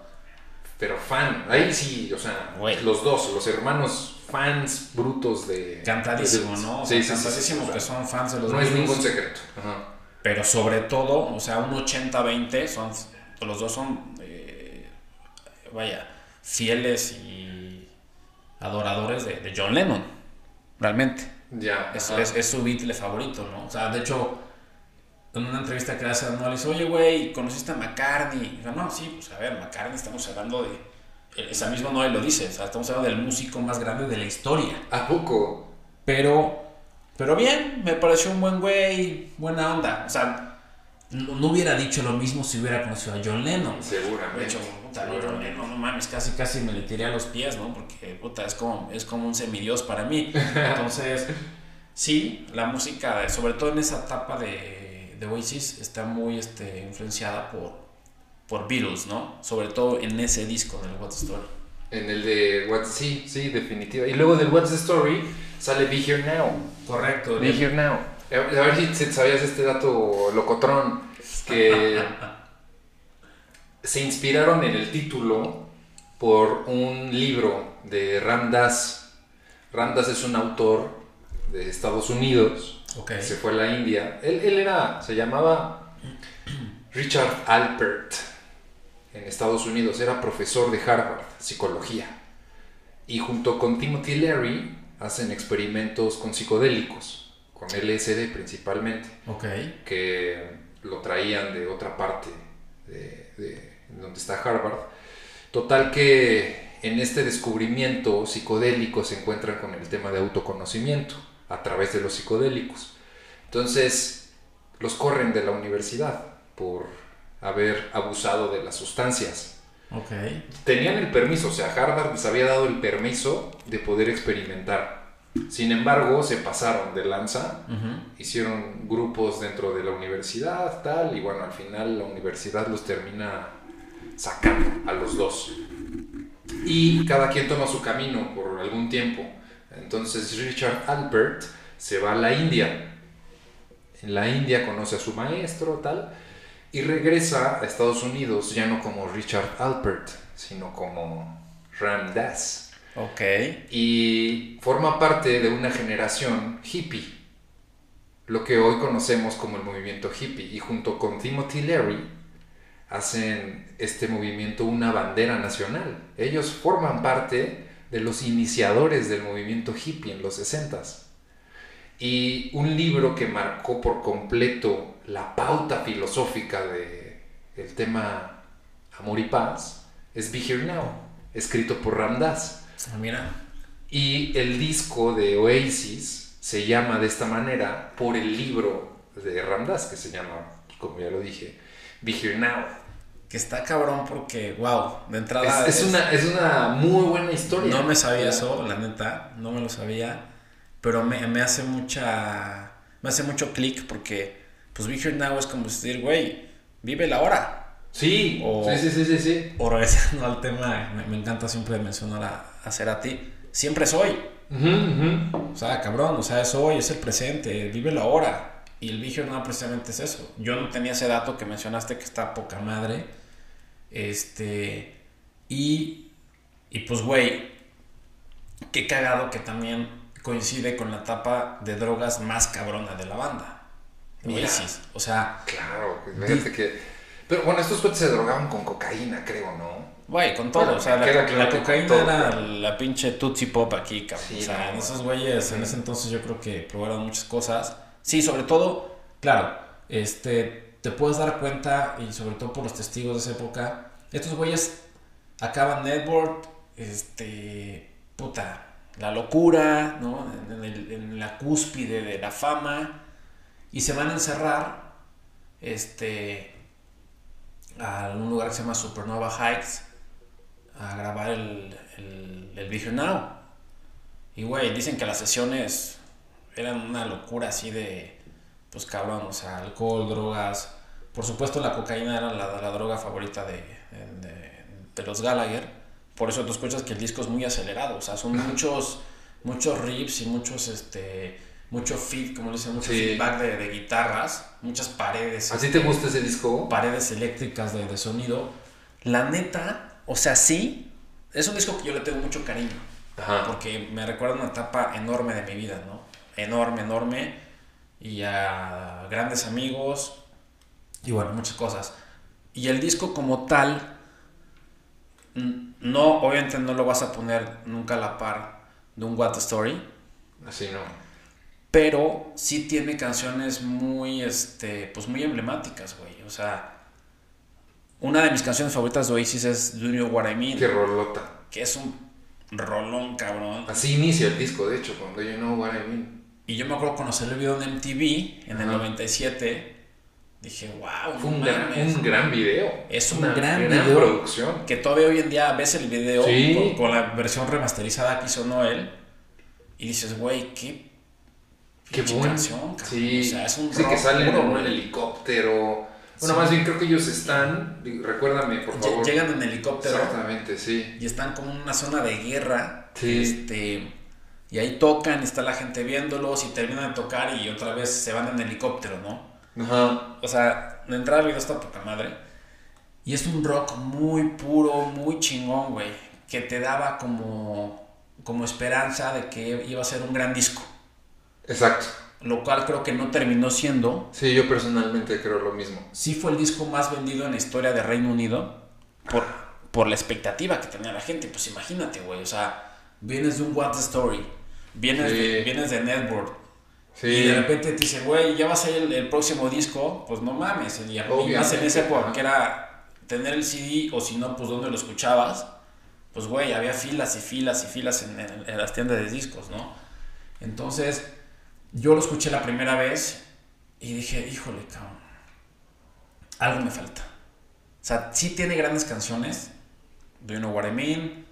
Pero fan, ahí sí, o sea, los dos, los hermanos fans brutos de... Cantadísimo, ¿no? sí, sí, cantadísimo que son fans de los No es ningún secreto. Pero sobre todo, o sea, un 80-20, son, los dos son vaya, fieles y adoradores de, John Lennon, realmente. Ya. Es, es, su Beatle favorito, ¿no? O sea, de hecho, en una entrevista que hace le dice, oye, güey, ¿conociste a McCartney? Y no, sí, pues a ver, McCartney estamos hablando de... Esa misma Noel lo dice, o sea, estamos hablando del músico más grande de la historia. ¿A poco? Pero, pero bien, me pareció un buen güey, buena onda. O sea, no, hubiera dicho lo mismo si hubiera conocido a John Lennon. Seguramente. De hecho, puta, John Lennon, no mames, casi casi me le tiré a los pies, ¿no? Porque, puta, es como, es como un semidios para mí. Entonces, sí, la música, sobre todo en esa etapa de, de Oasis, está muy este, influenciada por, por Beatles, ¿no? Sobre todo en ese disco, en el What's Story. En el de What's, sí, sí, definitiva. Y luego del What's the Story sale Be Here Now. Correcto. Be Here Now. A ver si sabías este dato locotrón, que se inspiraron en el título por un libro de Ramdas. Ramdas es un autor de Estados Unidos, okay. se fue a la India. Él, él era, se llamaba Richard Alpert en Estados Unidos, era profesor de Harvard, psicología. Y junto con Timothy Leary hacen experimentos con psicodélicos con LSD principalmente. Ok. Que lo traían de otra parte de, donde está Harvard. Total que en este descubrimiento psicodélico se encuentran con el tema de autoconocimiento a través de los psicodélicos. Entonces, los corren de la universidad por haber abusado de las sustancias. Ok. Tenían el permiso, o sea, Harvard les había dado el permiso de poder experimentar. Sin embargo, se pasaron de lanza, hicieron grupos dentro de la universidad, tal, y bueno, al final la universidad los termina sacando a los dos. Y cada quien toma su camino por algún tiempo. Entonces Richard Alpert se va a la India. En la India conoce a su maestro, tal, y regresa a Estados Unidos ya no como Richard Alpert, sino como Ram Dass. Ok. Y forma parte de una generación hippie, lo que hoy conocemos como el movimiento hippie. Y junto con Timothy Leary hacen este movimiento una bandera nacional. Ellos forman parte de los iniciadores del movimiento hippie en los 60s. Y un libro que marcó por completo la pauta filosófica de el tema amor y paz es Be Here Now, escrito por Ramdas. Ah, mira. Y el disco de Oasis se llama de esta manera por el libro de Ramdas, que se llama, como ya lo dije, Be Here Now. Que está cabrón porque, wow, de entrada. Es, es una, es una muy buena historia. No me sabía eso, la neta, no me lo sabía. Pero me, me hace mucha. Me hace mucho clic porque, pues, Be Here Now es como decir, güey, vive la hora. Sí, O- sí, sí, sí, sí. O regresando al tema, me, me encanta siempre mencionar a, a Cerati. Siempre soy. Ujú, ujú. O sea, cabrón, o sea, es hoy, es el presente, vive la hora. Y el Here Now precisamente es eso. Yo no tenía ese dato que mencionaste que está poca madre. Este. Y. Y pues, güey. Qué cagado que también coincide con la etapa de drogas más cabrona de la banda. Mira. Oasis. O sea, Claro, pues, fíjate que. Pero bueno, estos coches se drogaban con cocaína, creo, ¿no? güey, con todo. Bueno, o sea, la, cocaína todo, era la pinche Tootsie Pop aquí, cabrón. Sí, o sea, no, en esos no. güeyes, en ese entonces yo creo que probaron muchas cosas. Sí, sobre todo, claro, este, te puedes dar cuenta, y sobre todo por los testigos de esa época, estos güeyes acaban Network, este, puta, la locura, ¿no? En, el- en la cúspide de la fama, y se van a encerrar, este, a un lugar que se llama Supernova Heights, a grabar el, el, el Here Now. Y güey, dicen que las sesiones eran una locura así de, pues cabrón, o sea, alcohol, drogas. Por supuesto la cocaína era la, la droga favorita de, de, de los Gallagher. Por eso tú escuchas que el disco es muy acelerado, o sea, son muchos, muchos riffs y muchos, este, mucho feed, como le dicen, mucho Sí. feedback de, de guitarras, muchas paredes. ¿A ti te gusta ese disco? paredes eléctricas de, de sonido. La neta, o sea, sí, es un disco que yo le tengo mucho cariño, Ajá. porque me recuerda una etapa enorme de mi vida, ¿no? Enorme, enorme, y a grandes amigos, y bueno, muchas cosas. Y el disco como tal, no, obviamente no lo vas a poner nunca a la par de un What Story, Así no. Pero sí tiene canciones muy, este, pues muy emblemáticas, güey. O sea, una de mis canciones favoritas de Oasis es Do You Know What I Mean, Qué rolota. que es un rolón, cabrón. Así inicia el disco, de hecho, cuando yo no what I mean. Y yo me acuerdo cuando salió el video en MTV en el Ajá. 97, dije, wow, Fue un, gran, mames". un gran video. Es un Una gran video. producción. Que todavía hoy en día ves el video Sí. con, con la versión remasterizada que hizo Noel y dices, güey, qué Qué bueno. canción, cabrón". Sí, O sea, es un sí que rock salen en un helicóptero. Bueno, Sí. más bien creo que ellos están, recuérdame por favor. Llegan en helicóptero Exactamente, sí. y están como en una zona de guerra. Sí. Este, y ahí tocan, está la gente viéndolos y terminan de tocar y otra vez se van en helicóptero, ¿no? Ajá. O sea, de entrada el video está poca madre. Y es un rock muy puro, muy chingón, güey. Que te daba como, como esperanza de que iba a ser un gran disco. Exacto. Lo cual creo que no terminó siendo. Sí, yo personalmente creo lo mismo. Sí fue el disco más vendido en la historia de Reino Unido. Por, por la expectativa que tenía la gente. Pues imagínate, güey. O sea, vienes de un What's the Story. Vienes, Sí. de, vienes de Network. Sí. Y de repente te dice, güey, ya va a salir el, el próximo disco. Pues no mames. Y a- y más en esa época que era tener el CD o si no, pues dónde lo escuchabas, pues güey, había filas y filas y filas en, en las tiendas de discos, ¿no? Entonces, yo lo escuché la primera vez y dije, híjole, cabrón, algo me falta. O sea, sí tiene grandes canciones. Do You Know What I Mean?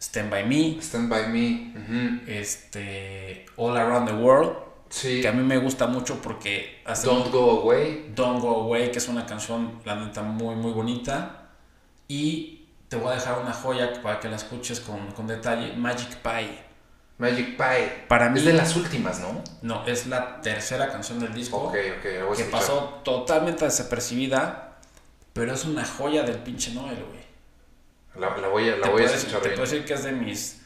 Stand By Me. Stand By Me. Este, All Around the World. Sí. Que a mí me gusta mucho porque... Don't Go Away. Don't Go Away, que es una canción, la neta, muy, muy bonita. Y te voy a dejar una joya para que la escuches con, con detalle. Magic Pie. Magic Pie. Para mí, es de las últimas, ¿no? No, es la tercera canción del disco. Ok, ok, voy Que pasó totalmente desapercibida, pero es una joya del pinche Noel, güey. La, voy a, la voy a escuchar. Te puedo decir que es de mis.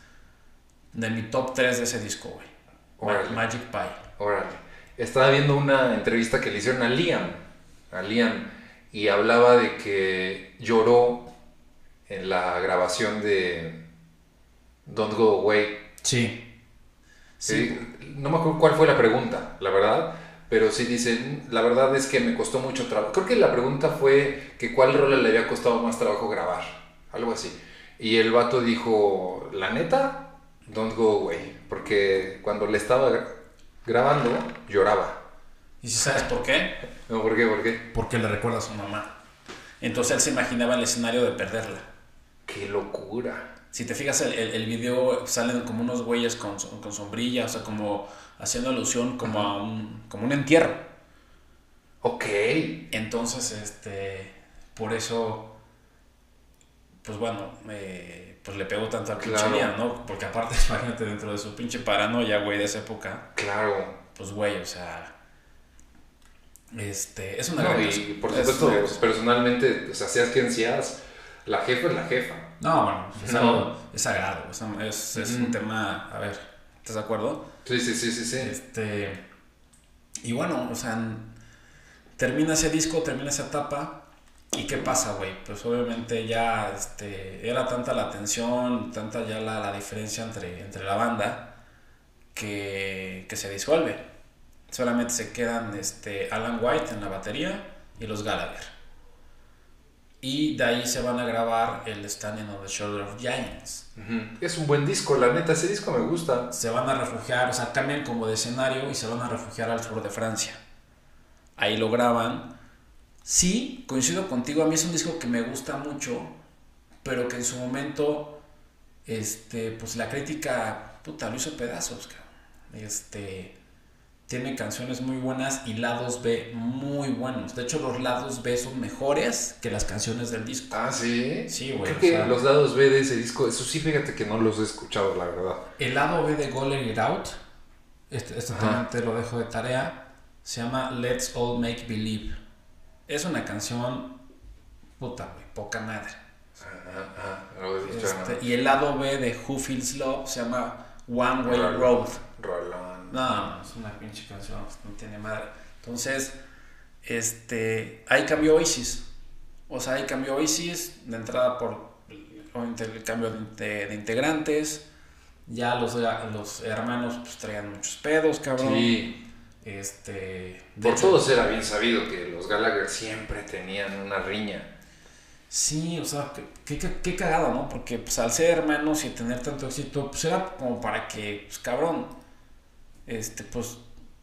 de mi top 3 de ese disco, güey. Magic Pie. Órale. Estaba viendo una entrevista que le hicieron a Liam. A Liam. Y hablaba de que lloró en la grabación de Don't Go Away. Sí. Sí. No me acuerdo cuál fue la pregunta, la verdad. Pero sí dicen, la verdad es que me costó mucho trabajo. Creo que la pregunta fue que cuál rol le había costado más trabajo grabar. Algo así. Y el vato dijo, la neta, don't go away. Porque cuando le estaba grabando, lloraba. ¿Y si sabes por qué? No, ¿por qué? ¿Por qué? Porque le recuerda a su mamá. Entonces él se imaginaba el escenario de perderla. ¡Qué locura! Si te fijas, el, el, video salen como unos güeyes con, con, sombrilla, o sea, como haciendo alusión como a un, como un entierro. Ok. Entonces, este, por eso, pues bueno, pues le pegó tanto al pinche ¿no? Porque aparte, imagínate, dentro de su pinche paranoia, güey, de esa época. Claro. Pues, güey, o sea, este, es una no, Y por supuesto, personalmente, o sea, seas quien seas, la jefa es la jefa. No, bueno, es, algo, es sagrado, es, es, un tema, a ver, ¿estás de acuerdo? Sí, sí, sí, sí, sí. Este, y bueno, o sea, termina ese disco, termina esa etapa, ¿y qué pasa, güey? Pues obviamente ya este, era tanta la tensión, tanta ya la, la diferencia entre, entre la banda, que, que se disuelve. Solamente se quedan este, Alan White en la batería y los Gallagher. Y de ahí se van a grabar el Standing on the Shoulder of Giants. Es un buen disco, la neta, ese disco me gusta. Se van a refugiar, o sea, cambian como de escenario y se van a refugiar al sur de Francia. Ahí lo graban. Sí, coincido contigo, a mí es un disco que me gusta mucho, pero que en su momento, este, pues la crítica, puta, lo hizo pedazos, Este, tiene canciones muy buenas y lados B muy buenos. De hecho, los lados B son mejores que las canciones del disco. Ah, sí. Sí, güey. Creo que los lados B de ese disco, eso sí, fíjate que no los he escuchado, la verdad. El lado B de Goller It Out, este, este también te lo dejo de tarea, se llama Let's All Make Believe. Es una canción, puta, güey, poca madre. Este, y el lado B de Who Feels Love se llama One Way Road. No, es una pinche canción, no tiene madre. Entonces, este, ahí cambió Oasis. O sea, ahí cambió Oasis de entrada por el cambio de, integrantes. Ya los, los hermanos pues traían muchos pedos, cabrón. Sí. Este, por todos era bien sabido que los Gallagher siempre tenían una riña. Sí, o sea, qué, qué, cagado, ¿no? Porque pues, al ser hermanos y tener tanto éxito, pues era como para que, pues cabrón, este, pues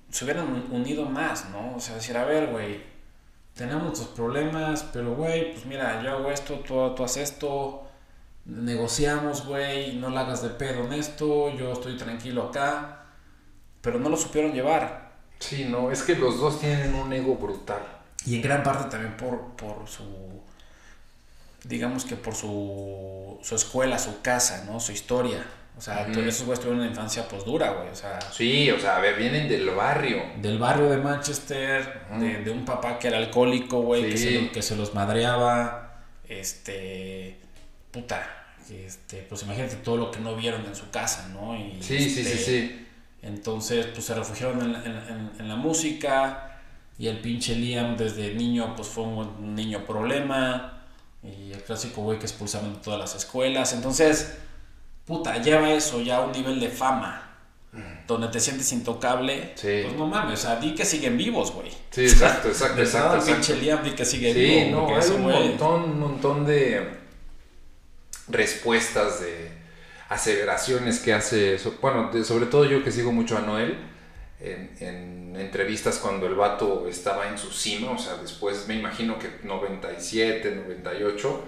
se hubieran unido más, ¿no? O sea, decir, a ver, güey, tenemos nuestros problemas, pero, güey, pues mira, yo hago esto, tú, tú haces esto, negociamos, güey, no la hagas de pedo en esto, yo estoy tranquilo acá, pero no lo supieron llevar. Sí, no, es que los dos tienen un ego brutal. Y en gran parte también por, por su, digamos que por su, su escuela, su casa, ¿no? Su historia. O sea, esos güeyes tuvieron una infancia pues dura, güey. O sea. Sí, o sea, a ver, vienen del barrio. Del barrio de Manchester, de, un papá que era alcohólico, güey, que, se, que se los madreaba. Este. Puta. Este, pues imagínate todo lo que no vieron en su casa, ¿no? Y, sí, sí, sí, este, sí. Entonces, pues se refugiaron en, la música. Y el pinche Liam desde niño, pues fue un niño problema. Y el clásico güey que expulsaban de todas las escuelas. Entonces puta, lleva eso ya a un nivel de fama. donde te sientes intocable, pues no mames, o sea, di que siguen vivos, güey. Sí, exacto, exacto, exacto. exacto. pinche Liam, di que sigue sí, no, hay un montón, un montón de respuestas, de aseveraciones que hace, bueno, sobre todo yo que sigo mucho a Noel, en, entrevistas cuando el vato estaba en su cima, o sea, después me imagino que 97, 98,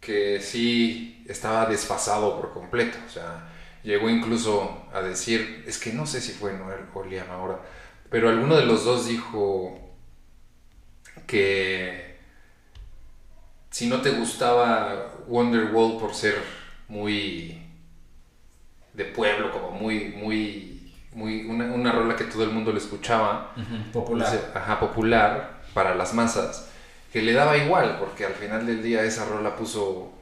que sí estaba desfasado por completo, o sea, llegó incluso a decir, es que no sé si fue Noel o Liam ahora, pero alguno de los dos dijo que si no te gustaba Wonderwall por ser muy de pueblo, como muy, muy, muy, una, rola que todo el mundo le escuchaba, popular, ajá, popular para las masas, que le daba igual, porque al final del día esa rola puso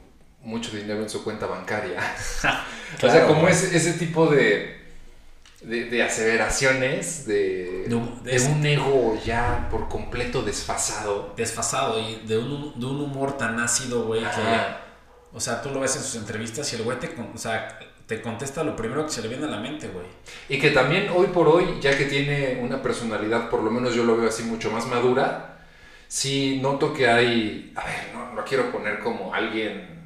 mucho dinero en su cuenta bancaria. o sea, como ese, ese tipo de, de, aseveraciones, de, de, un ego ya por completo desfasado. Desfasado y de un, de un humor tan ácido, güey, que... O sea, tú lo ves en sus entrevistas y el güey te, o sea, te contesta lo primero que se le viene a la mente, güey. Y que también hoy por hoy, ya que tiene una personalidad, por lo menos yo lo veo así mucho más madura, sí noto que hay, a ver, no lo quiero poner como alguien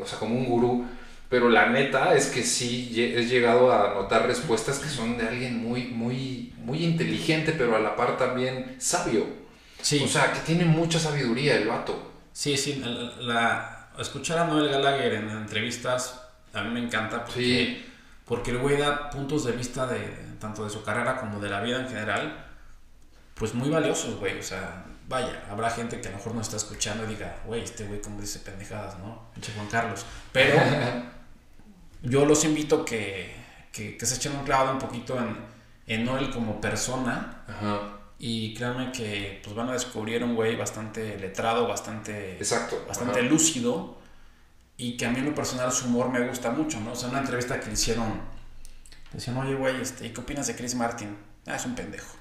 o sea, como un gurú, pero la neta es que sí he llegado a notar respuestas que son de alguien muy, muy, muy inteligente, pero a la par también sabio. Sí. O sea, que tiene mucha sabiduría el vato. Sí, sí, la, escuchar a Noel Gallagher en entrevistas a mí me encanta porque, porque el güey da puntos de vista de tanto de su carrera como de la vida en general, pues muy valiosos, güey, o sea, vaya, habrá gente que a lo mejor no está escuchando y diga, güey, este güey como dice pendejadas, ¿no? Pinche Juan Carlos. Pero yo los invito que, que, que se echen un clavado un poquito en, en Noel como persona. Y créanme que pues van a descubrir un güey bastante letrado, bastante, Exacto. bastante lúcido. Y que a mí en lo personal su humor me gusta mucho, ¿no? O sea, una entrevista que le hicieron, decían, oye, güey, este, ¿y qué opinas de Chris Martin? Ah, es un pendejo.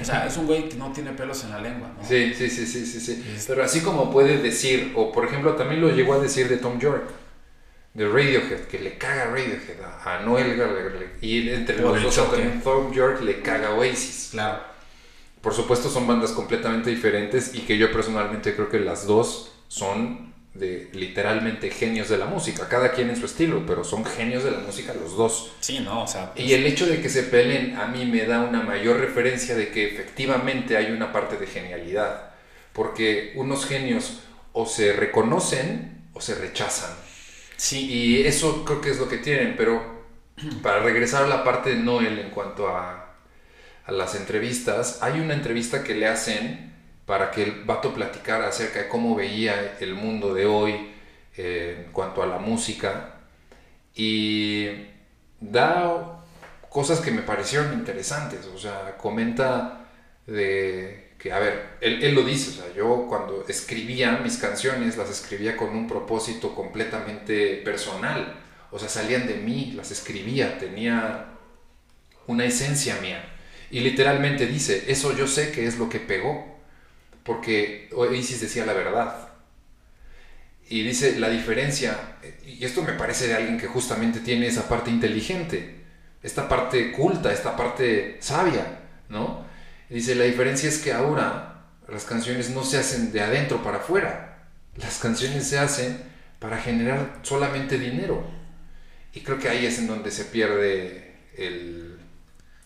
O sea, es un güey que no tiene pelos en la lengua, ¿no? Sí, sí, sí, sí, sí, sí. Pero así como puede decir, o por ejemplo, también lo llegó a decir de Tom York, de Radiohead, que le caga Radiohead a, Noel Gallagher, y entre los dos también Tom York le caga Oasis. Claro. Por supuesto son bandas completamente diferentes y que yo personalmente creo que las dos son de literalmente genios de la música, cada quien en su estilo, pero son genios de la música los dos. Sí, no, o sea... Y el hecho de que se peleen a mí me da una mayor referencia de que efectivamente hay una parte de genialidad, porque unos genios o se reconocen o se rechazan. Sí. Y eso creo que es lo que tienen, pero para regresar a la parte de Noel en cuanto a, a las entrevistas, hay una entrevista que le hacen para que el vato platicara acerca de cómo veía el mundo de hoy eh, en cuanto a la música. Y da cosas que me parecieron interesantes, o sea, comenta de que, a ver, él, él, lo dice, o sea, yo cuando escribía mis canciones las escribía con un propósito completamente personal, o sea, salían de mí, las escribía, tenía una esencia mía. Y literalmente dice, eso yo sé que es lo que pegó porque Oasis decía la verdad. Y dice la diferencia, y esto me parece de alguien que justamente tiene esa parte inteligente, esta parte culta, esta parte sabia, ¿no? dice, la diferencia es que ahora las canciones no se hacen de adentro para afuera, las canciones se hacen para generar solamente dinero. Y creo que ahí es en donde se pierde el,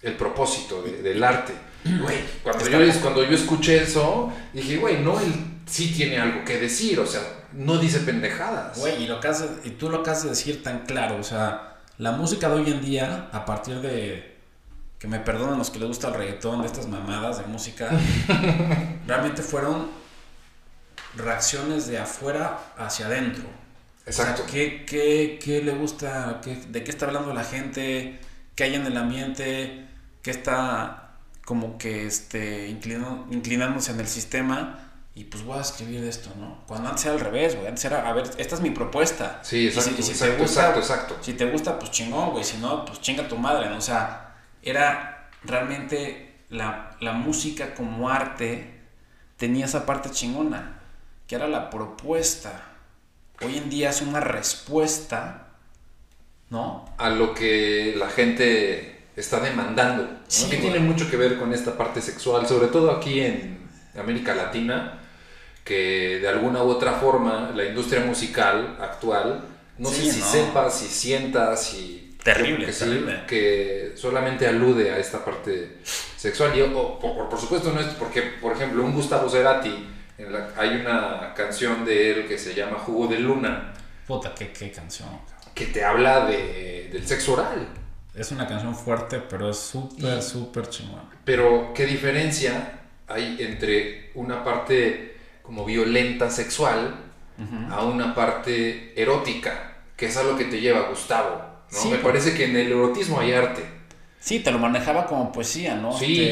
el propósito del arte. Güey, cuando yo, cuando yo escuché eso, dije, güey, no, él sí tiene algo que decir, o sea, no dice pendejadas. Güey, y, lo que y tú lo acabas de decir tan claro, o sea, la música de hoy en día, a partir de, que me perdonen los que les gusta el reggaetón, de estas mamadas de música, realmente fueron reacciones de afuera hacia adentro. Exacto. ¿qué, qué, qué, le gusta? Qué, ¿De qué está hablando la gente? ¿Qué hay en el ambiente? ¿Qué está como que este, inclinándose en el sistema y pues voy a escribir esto, ¿no? Cuando antes era al revés, güey, antes era, a ver, esta es mi propuesta. Sí, exacto, si, te gusta, exacto, Si te gusta, pues chingón, güey, si no, pues chinga tu madre, ¿no? O sea, era realmente la, la música como arte tenía esa parte chingona, que era la propuesta. Hoy en día es una respuesta, ¿no? A lo que la gente está demandando, que tiene mucho que ver con esta parte sexual, sobre todo aquí en América Latina, que de alguna u otra forma la industria musical actual, no sé si sepas, si sientas, si... Terrible, que, que solamente alude a esta parte sexual. Y, por, supuesto no es porque, por ejemplo, un Gustavo Cerati, hay una canción de él que se llama Jugo de Luna. Puta, qué, qué canción. Que te habla de, del sexo oral. Es una canción fuerte, pero es súper, súper chingona. Pero, ¿qué diferencia hay entre una parte como violenta sexual a una parte erótica? Que es algo que te lleva Gustavo. ¿no? Me parece que en el erotismo hay arte. Sí, te lo manejaba como poesía, ¿no? Sí.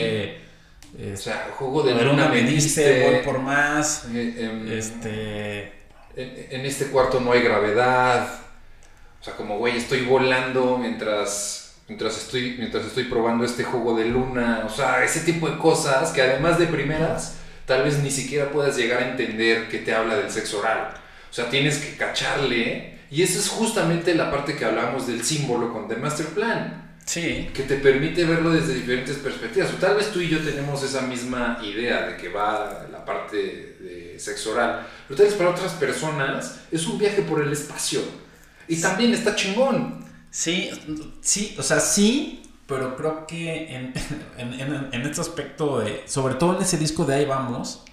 o sea, jugo de luna me diste, voy por más. Eh, em, este. En, este cuarto no hay gravedad. O sea, como, güey, estoy volando mientras mientras estoy, mientras estoy probando este jugo de luna, o sea, ese tipo de cosas que además de primeras, tal vez ni siquiera puedas llegar a entender que te habla del sexo oral. O sea, tienes que cacharle, y esa es justamente la parte que hablamos del símbolo con The Master Plan. Sí. Que te permite verlo desde diferentes perspectivas. O tal vez tú y yo tenemos esa misma idea de que va la parte de sexo oral, pero tal vez para otras personas es un viaje por el espacio. Y también está chingón. Sí, sí, o sea, sí, pero creo que en, en, este aspecto de, sobre todo en ese disco de Ahí Vamos,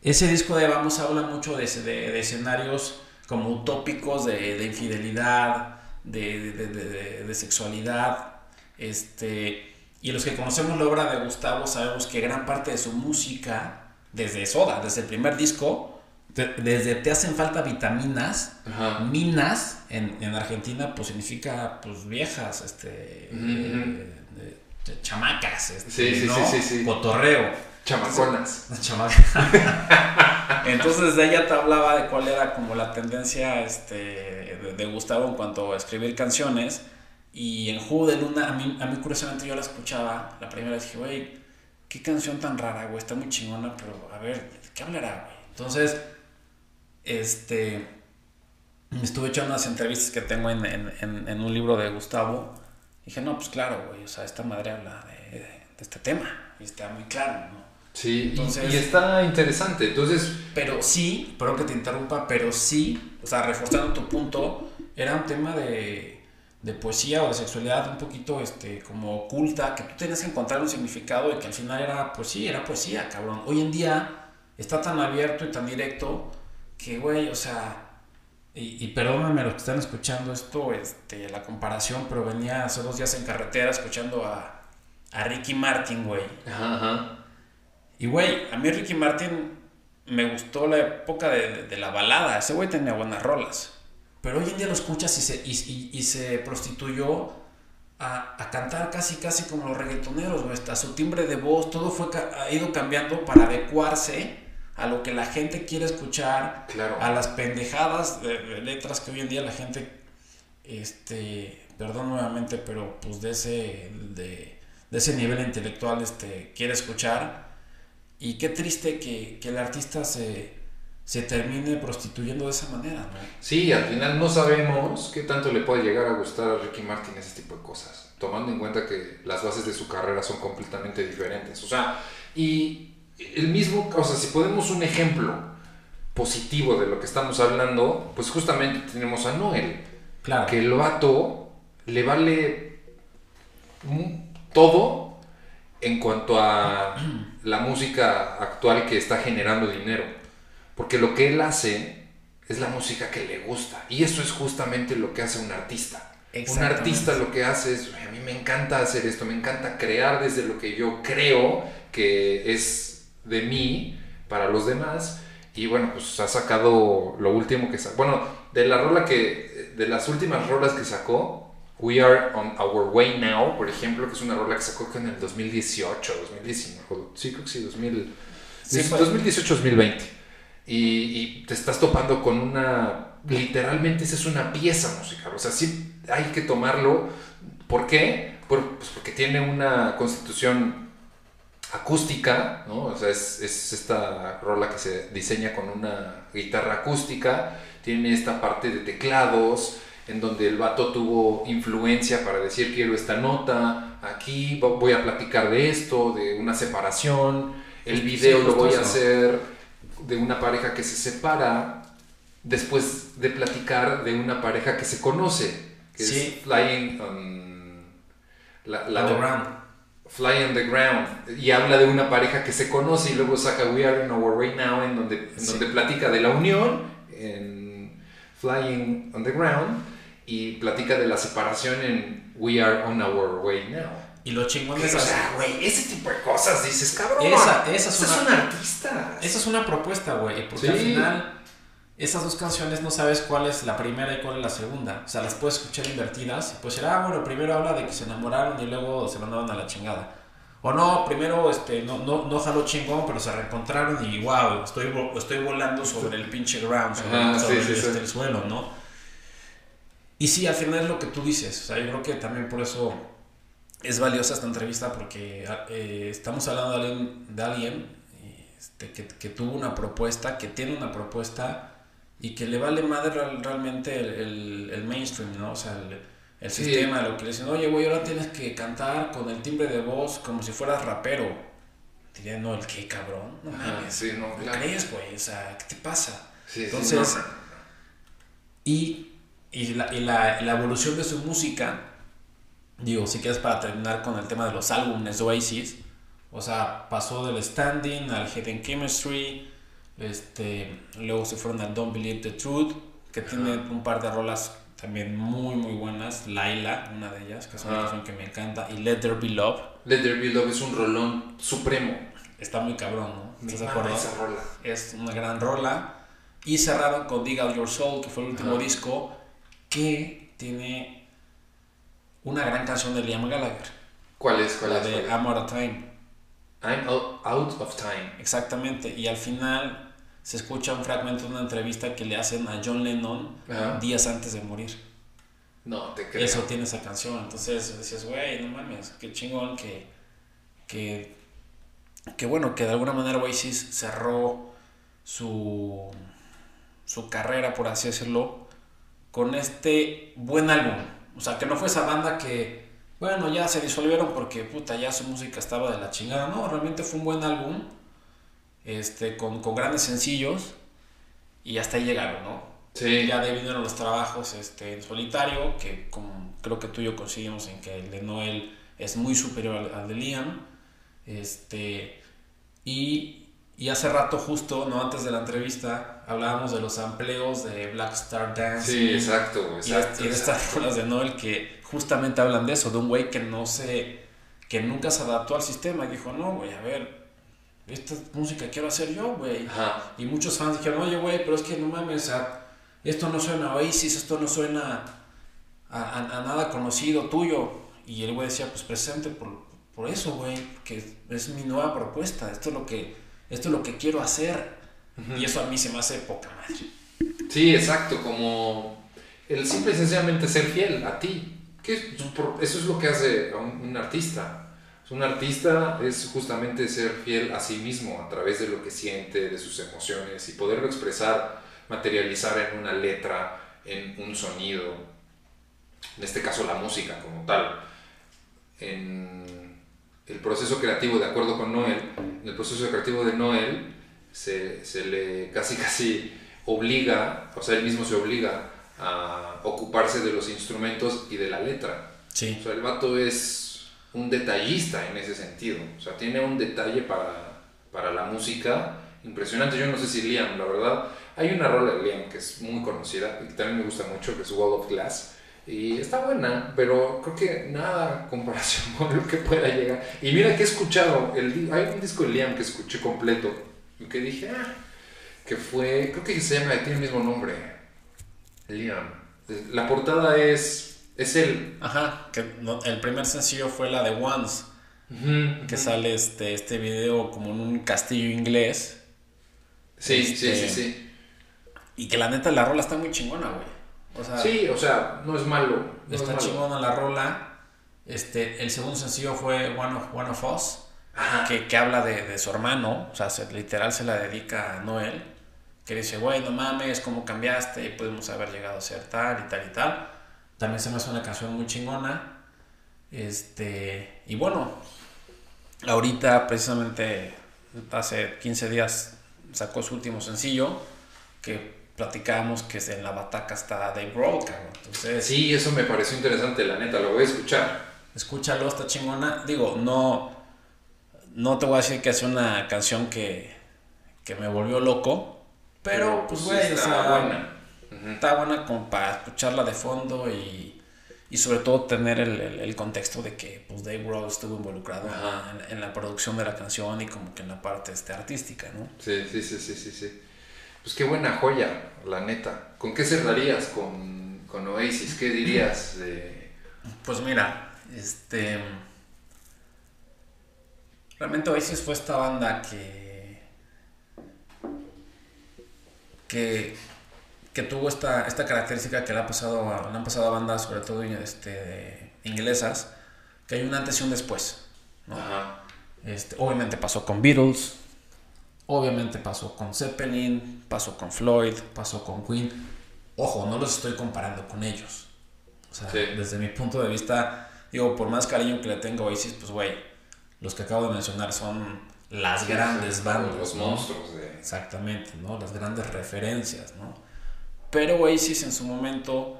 ese disco de Ahí Vamos habla mucho de, de, escenarios como utópicos de, infidelidad, de, sexualidad, este, y los que conocemos la obra de Gustavo sabemos que gran parte de su música, desde Soda, desde el primer disco, desde te hacen falta vitaminas, minas en, en, Argentina pues significa pues viejas, este, eh, chamacas, este, sí, sí, sí, sí, cotorreo. Chamaconas. Entonces de ella te hablaba de cuál era como la tendencia este, de, Gustavo en cuanto a escribir canciones. Y en Jugo de Luna, a mí, a mí curiosamente yo la escuchaba, la primera vez dije, güey, qué canción tan rara, güey, está muy chingona, pero a ver, ¿qué hablará, güey? Entonces este, estuve echando unas entrevistas que tengo en, un libro de Gustavo. dije, no, pues claro, güey, o sea, esta madre habla de, este tema y está muy claro, ¿no? Sí, Entonces, y, está interesante, entonces... Pero sí, perdón que te interrumpa, pero sí, o sea, reforzando tu punto, era un tema de, de poesía o de sexualidad un poquito este, como oculta, que tú tenías que encontrar un significado y que al final era, pues sí, era poesía, cabrón. Hoy en día está tan abierto y tan directo que, güey, o sea, y, y, perdóname los que están escuchando esto, este, la comparación, pero venía hace dos días en carretera escuchando a, a Ricky Martin, güey. Ajá, Y, güey, a mí Ricky Martin me gustó la época de, de, la balada. Ese güey tenía buenas rolas. Pero hoy en día lo escuchas y se, y, y, se prostituyó a, a, cantar casi, casi como los reggaetoneros, güey. Hasta su timbre de voz, todo fue, ha ido cambiando para adecuarse a lo que la gente quiere escuchar, a las pendejadas de, letras que hoy en día la gente, este, perdón nuevamente, pero pues de ese, de, ese nivel intelectual este, quiere escuchar. Y qué triste que, el artista se, se termine prostituyendo de esa manera, ¿no? Sí, al final no sabemos qué tanto le puede llegar a gustar a Ricky Martin ese tipo de cosas, tomando en cuenta que las bases de su carrera son completamente diferentes. O sea, y el mismo, o sea, si podemos un ejemplo positivo de lo que estamos hablando, pues justamente tenemos a Noel. Claro. Que el vato le vale todo en cuanto a la música actual que está generando dinero. Porque lo que él hace es la música que le gusta. Y eso es justamente lo que hace un artista. Un artista lo que hace es, a mí me encanta hacer esto, me encanta crear desde lo que yo creo que es de mí para los demás. Y bueno, pues ha sacado lo último que sacó. Bueno, de la rola que. De las últimas rolas que sacó, We Are on Our Way Now, por ejemplo, que es una rola que sacó en el 2018, 2019. Sí, creo que sí, 2018, 2020. Y, y, te estás topando con una. Literalmente, esa es una pieza musical. O sea, sí hay que tomarlo. ¿Por qué? pues porque tiene una constitución acústica, ¿no? O sea, es, es, esta rola que se diseña con una guitarra acústica, tiene esta parte de teclados en donde el vato tuvo influencia para decir quiero esta nota, aquí voy a platicar de esto, de una separación, el video lo voy a hacer de una pareja que se separa después de platicar de una pareja que se conoce, que es Flying on, la, the Ground. Fly on the Ground y habla de una pareja que se conoce y luego saca We Are in Our Way Now en donde, en donde platica de la unión en Flying on the Ground y platica de la separación en We Are on Our Way Now. Y lo chingón de O sea, güey, ese tipo de cosas dices, cabrón. Esa, esa es, una, un artista. Esa es una propuesta, güey. Porque al final, esas dos canciones no sabes cuál es la primera y cuál es la segunda. O sea, las puedes escuchar invertidas y puedes decir, ah, bueno, primero habla de que se enamoraron y luego se mandaron a la chingada. O no, primero este, no, no, no jaló chingón, pero se reencontraron y wow, estoy, estoy volando sobre el pinche ground, sobre, este, el suelo, ¿no? Y sí, al final es lo que tú dices. O sea, yo creo que también por eso es valiosa esta entrevista porque eh, estamos hablando de alguien, de alguien este, que, que, tuvo una propuesta, que tiene una propuesta y que le vale madre realmente el, el, mainstream, ¿no? O sea, el, el sistema, lo que le dicen, oye, güey, ahora tienes que cantar con el timbre de voz como si fueras rapero. Diría, no, ¿el qué, cabrón? No mames. Sí, no, claro. crees, güey? O sea, ¿qué te pasa? Entonces, y, y, la, y la, la evolución de su música digo, si quieres para terminar con el tema de los álbumes Oasis, o sea, pasó del Standing al Hidden Chemistry, este, luego se fueron al Don't Believe the Truth, que tiene un par de rolas también muy muy buenas, Laila, una de ellas, que es una canción que me encanta, y Let There Be Love. Let There Be Love es un rolón supremo. Está muy cabrón, ¿no? ¿Estás de acuerdo? Es una gran rola. Y cerraron con Dig Out Your Soul, que fue el último disco, que tiene una gran canción de Liam Gallagher. ¿Cuál es? ¿Cuál la es? de Out of Time. I'm out of time. Exactamente. Y al final se escucha un fragmento de una entrevista que le hacen a John Lennon días antes de morir. No, te creo. Eso tiene esa canción. Entonces decías, güey, no mames, qué chingón que, que, que bueno, que de alguna manera Oasis cerró su, su carrera, por así decirlo, con este buen álbum. O sea, que no fue esa banda que, bueno, ya se disolvieron porque, puta, ya su música estaba de la chingada. No, realmente fue un buen álbum, este, con, con grandes sencillos, y hasta ahí llegaron, ¿no? Sí. Ya de ahí vinieron los trabajos este, en solitario, que como creo que tú y yo coincidimos en que el de Noel es muy superior al, de Liam. Este, y, y hace rato, justo, ¿no? Antes de la entrevista, hablábamos de los empleos de Black Star Dance. Sí, exacto, exacto. Y, de estas rolas de Noel que justamente hablan de eso, de un güey que no se, que nunca se adaptó al sistema y dijo, no, güey, a ver, esta música quiero hacer yo, güey. Y muchos fans dijeron, oye, güey, pero es que no mames, esto no suena a Oasis, esto no suena a, a, nada conocido tuyo. Y el güey decía, pues presente por, por eso, güey, que es mi nueva propuesta, esto es lo que, esto es lo que quiero hacer. Y eso a mí se me hace poca madre. Sí, exacto, como el simple y sencillamente ser fiel a ti. Que eso es lo que hace a un, artista. Un artista es justamente ser fiel a sí mismo a través de lo que siente, de sus emociones y poderlo expresar, materializar en una letra, en un sonido, en este caso la música como tal. En el proceso creativo, de acuerdo con Noel, en el proceso creativo de Noel, se, se, le casi casi obliga, o sea, él mismo se obliga a ocuparse de los instrumentos y de la letra. Sí. O sea, el vato es un detallista en ese sentido. O sea, tiene un detalle para, para la música impresionante. Yo no sé si Liam, la verdad. Hay una rola de Liam que es muy conocida y que también me gusta mucho, que es Wall of Glass. Y está buena, pero creo que nada comparación con lo que pueda llegar. Y mira que he escuchado, el, hay un disco de Liam que escuché completo y que dije, ah, que fue, creo que se llama, tiene el mismo nombre, Liam. La portada es, es él. Ajá, que el primer sencillo fue la de Once, que sale este, este video como en un castillo inglés. Sí, sí, sí, este, sí. Y que la neta la rola está muy chingona, güey. O sea, sí, o sea, no es malo. está chingona la rola. Este, el segundo sencillo fue One of, One of Us que, que, habla de, de, su hermano, o sea, literal se la dedica a Noel, que dice, güey, no mames, ¿cómo cambiaste? Y pudimos haber llegado a ser tal y tal y tal. también se me hace una canción muy chingona. Este, y bueno, ahorita precisamente hace 15 días sacó su último sencillo que platicábamos que en la bataca está Dave Grohl, Entonces, sí, eso me pareció interesante, la neta, lo voy a escuchar. Escúchalo, está chingona. Digo, no, no te voy a decir que es una canción que, que me volvió loco, pero, pues, pues güey, está buena. Está buena como para escucharla de fondo y, y sobre todo tener el, el, contexto de que pues Dave Grohl estuvo involucrado en, en, la producción de la canción y como que en la parte este, artística, ¿no? Sí, sí, sí, sí, sí, sí. Pues qué buena joya, la neta. ¿Con qué cerrarías con, con Oasis? ¿Qué dirías de...? Pues mira, este... Realmente Oasis fue esta banda que... que, que tuvo esta, esta característica que le, ha pasado a, le han pasado a bandas, sobre todo este, inglesas, que hay un antes y un después. Este, obviamente pasó con Beatles, Obviamente pasó con Zeppelin, pasó con Floyd, pasó con Queen. Ojo, no los estoy comparando con ellos. O sea, desde mi punto de vista, digo, por más cariño que le tengo a Oasis, pues güey, los que acabo de mencionar son las grandes bandas. Los monstruos Exactamente, ¿no? Las grandes referencias, ¿no? Pero Oasis en su momento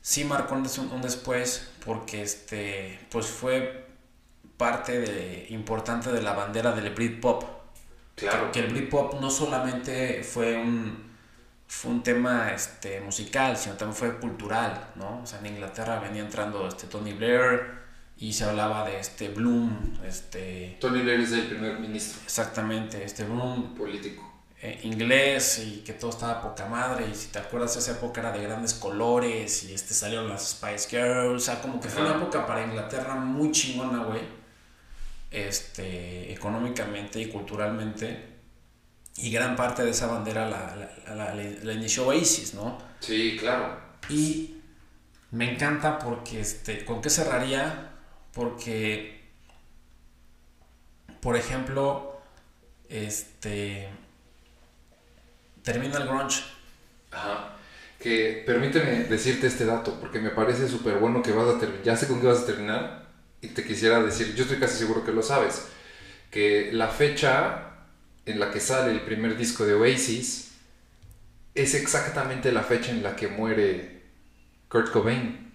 sí marcó un después porque este, pues fue parte de, importante de la bandera del Britpop que, el Britpop no solamente fue un, fue un tema este, musical, sino también fue cultural, ¿no? O sea, en Inglaterra venía entrando este Tony Blair y se hablaba de este Bloom, este... Tony Blair es el primer ministro. Exactamente, este Bloom... Político. Eh, inglés y que todo estaba poca madre y si te acuerdas esa época era de grandes colores y este salieron las Spice Girls, o sea, como que fue una época para Inglaterra muy chingona, güey este, económicamente y culturalmente. Y gran parte de esa bandera la, la, inició Oasis, ¿no? Sí, claro. Y me encanta porque, este, ¿con qué cerraría? Porque, por ejemplo, este, termina el grunge. Ajá. Que permíteme decirte este dato, porque me parece súper bueno que vas a terminar. Ya sé con qué vas a terminar, y te quisiera decir, yo estoy casi seguro que lo sabes, que la fecha en la que sale el primer disco de Oasis es exactamente la fecha en la que muere Kurt Cobain.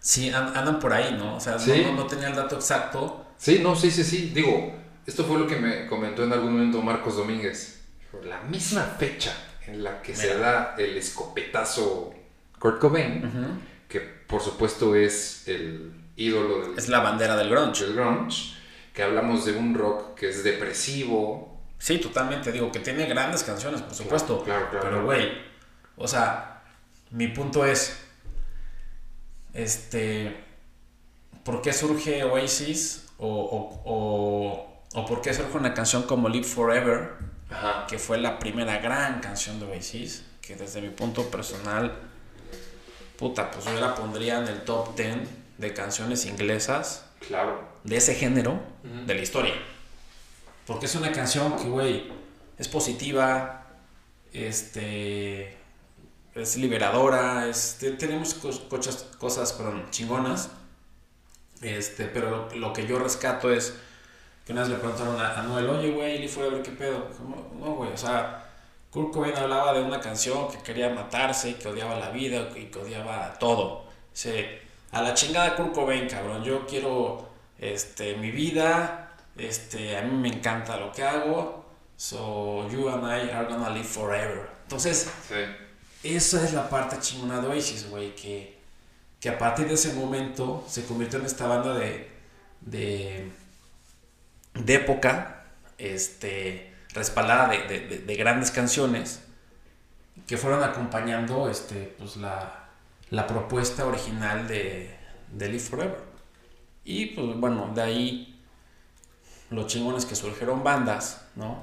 Sí, andan por ahí, ¿no? O sea, no, tenía el dato exacto. Sí, no, sí, sí, sí. Digo, esto fue lo que me comentó en algún momento Marcos Domínguez. La misma fecha en la que se da el escopetazo Kurt Cobain, que por supuesto es el ídolo Es la bandera del grunge. Del grunge, que hablamos de un rock que es depresivo. Sí, totalmente, digo, que tiene grandes canciones, por supuesto. Claro, claro. Pero, güey, o sea, mi punto es, este, ¿por qué surge Oasis? O, o, o, por qué surge una canción como Live Forever? Que fue la primera gran canción de Oasis, que desde mi punto personal, puta, pues yo la pondría en el top 10 de canciones inglesas. Claro. De ese género de la historia. Porque es una canción que, güey, es positiva, este, es liberadora, es, tenemos cosas, cosas perdón, chingonas. Este, pero lo, que yo rescato es que una vez le preguntaron a, Noel, oye, güey, y fue a ver qué pedo. No, güey, o sea, Kurt Cobain hablaba de una canción que quería matarse, que odiaba la vida y que odiaba todo. Se, a la chingada Kurt Cobain, cabrón. Yo quiero este, mi vida, este, a mí me encanta lo que hago. So you and I are gonna live forever. Entonces, esa es la parte chingona de Oasis, güey, que, que a partir de ese momento se convirtió en esta banda de, de, de época, este, respaldada de, de, de, grandes canciones que fueron acompañando este, pues, la, la propuesta original de, de Live Forever. Y pues bueno, de ahí los chingones que surgieron bandas, ¿no?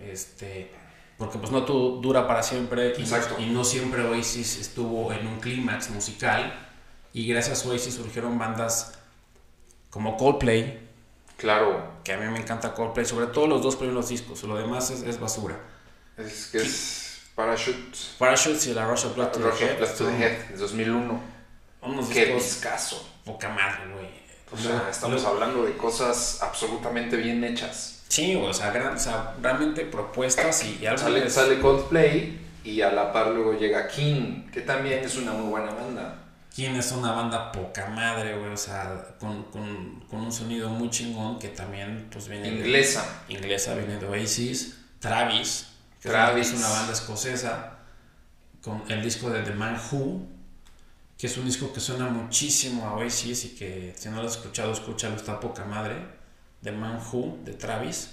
Este, porque pues no todo dura para siempre y, y no siempre Oasis estuvo en un clímax musical y gracias a Oasis surgieron bandas como Coldplay. Claro. Que a mí me encanta Coldplay, sobre todo los dos primeros discos, lo demás es, es basura. Es que es Parachute. Parachutes y la Rush of Blood to Rush the of Head. Blood to the Head, de 2001. Unos Qué discos discazo. poca madre, güey. O sea, estamos hablando de cosas absolutamente bien hechas. Sí, o sea, gran- o sea, realmente propuestas y, y algo Sale, sale Coldplay y a la par luego llega King, que también es una muy buena banda. Quién es una banda poca madre, güey, o sea, con, con, con un sonido muy chingón que también, pues, viene de- Inglesa. inglesa, viene de Oasis, Travis, Travis. una- es una banda escocesa, con el disco de The Man Who, que es un disco que suena muchísimo a Oasis y que si no lo has escuchado, escúchalo, está poca madre, The Man Who, de Travis,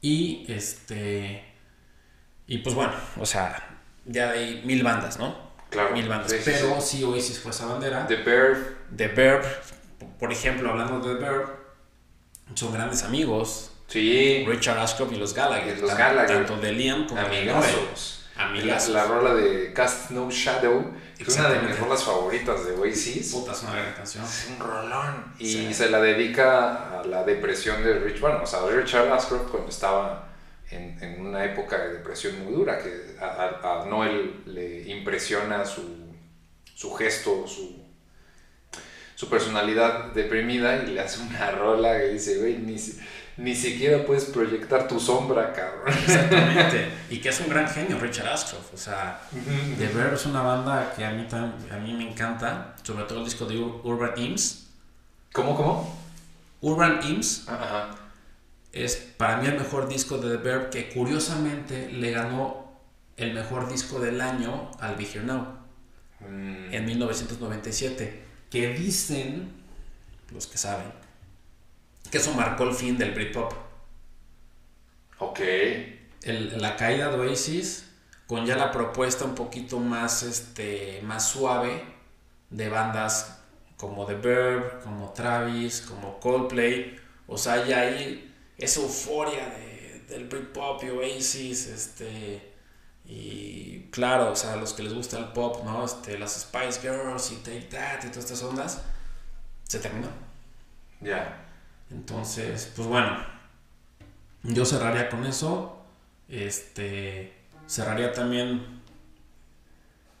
y este, y pues bueno, o sea, ya hay mil bandas, ¿no? Claro. Mil bandas, Sí, pero sí. sí Oasis fue esa bandera. The Verve. The Verb, por ejemplo, hablando de The Verb, son grandes amigos, Sí. Richard Ashcroft y los Gallagher. Los. Tanto de Liam como de Noel. Amigazos. La, Amigazos. la rola de Cast No Shadow es una de mis rolas favoritas de Oasis. Puta, es una gran canción. Es un rolón. Y Sí. se la dedica a la depresión de Rich. Bueno, o sea, Richard Ashcroft cuando estaba en, en una época de depresión muy dura, que a, a- a Noel le impresiona su, su gesto, su, su personalidad deprimida y le hace una rola que dice, güey, ni, si- ni siquiera puedes proyectar tu sombra, cabrón. Exactamente. y que es un gran genio, Richard Ashcroft. O sea, The Verb es una banda que a mí, a mí me encanta. Sobre todo el disco de Ur- Urban Imps. ¿Cómo, cómo? Urban Imps Ajá. es para mí el mejor disco de The Verb que curiosamente le ganó el mejor disco del año al Be Here Now. Mm, en 1997, que dicen, los que saben, que eso marcó el fin del Britpop. ok. El- la caída de Oasis, con ya la propuesta un poquito más, este, más suave de bandas como The Verb, como Travis, como Coldplay, o sea, ya hay esa euforia de- del Britpop y Oasis, este, y claro, o sea, los que les gusta el pop, ¿no? Este, las Spice Girls y Take That y todas estas ondas, se terminó. Ya. Entonces, pues bueno, yo cerraría con eso. Este, cerraría también,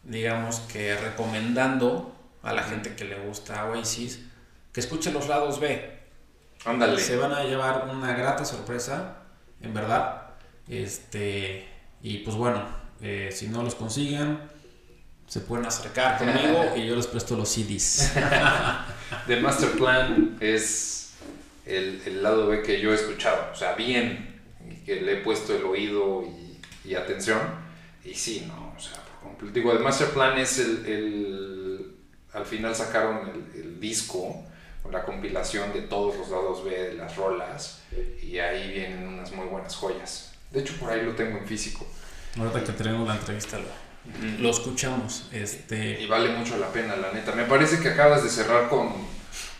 digamos que recomendando a la gente que le gusta Oasis que escuche los lados B. Ándale. Se van a llevar una grata sorpresa, en verdad. Este, y pues bueno, eh, si no los consiguen, se pueden acercar conmigo y yo les presto los CDs. The Master Plan es el, el lado B que yo he escuchado, o sea, bien, y que le he puesto el oído y, y atención, y sí, no, o sea, por completo. Digo, The Master Plan es el, el- al final sacaron el, el disco la compilación de todos los lados B de las rolas, y ahí vienen unas muy buenas joyas. De hecho, por ahí lo tengo en físico. Ahorita que tenemos la entrevista lo, lo escuchamos. Este, Y vale mucho la pena, la neta. Me parece que acabas de cerrar con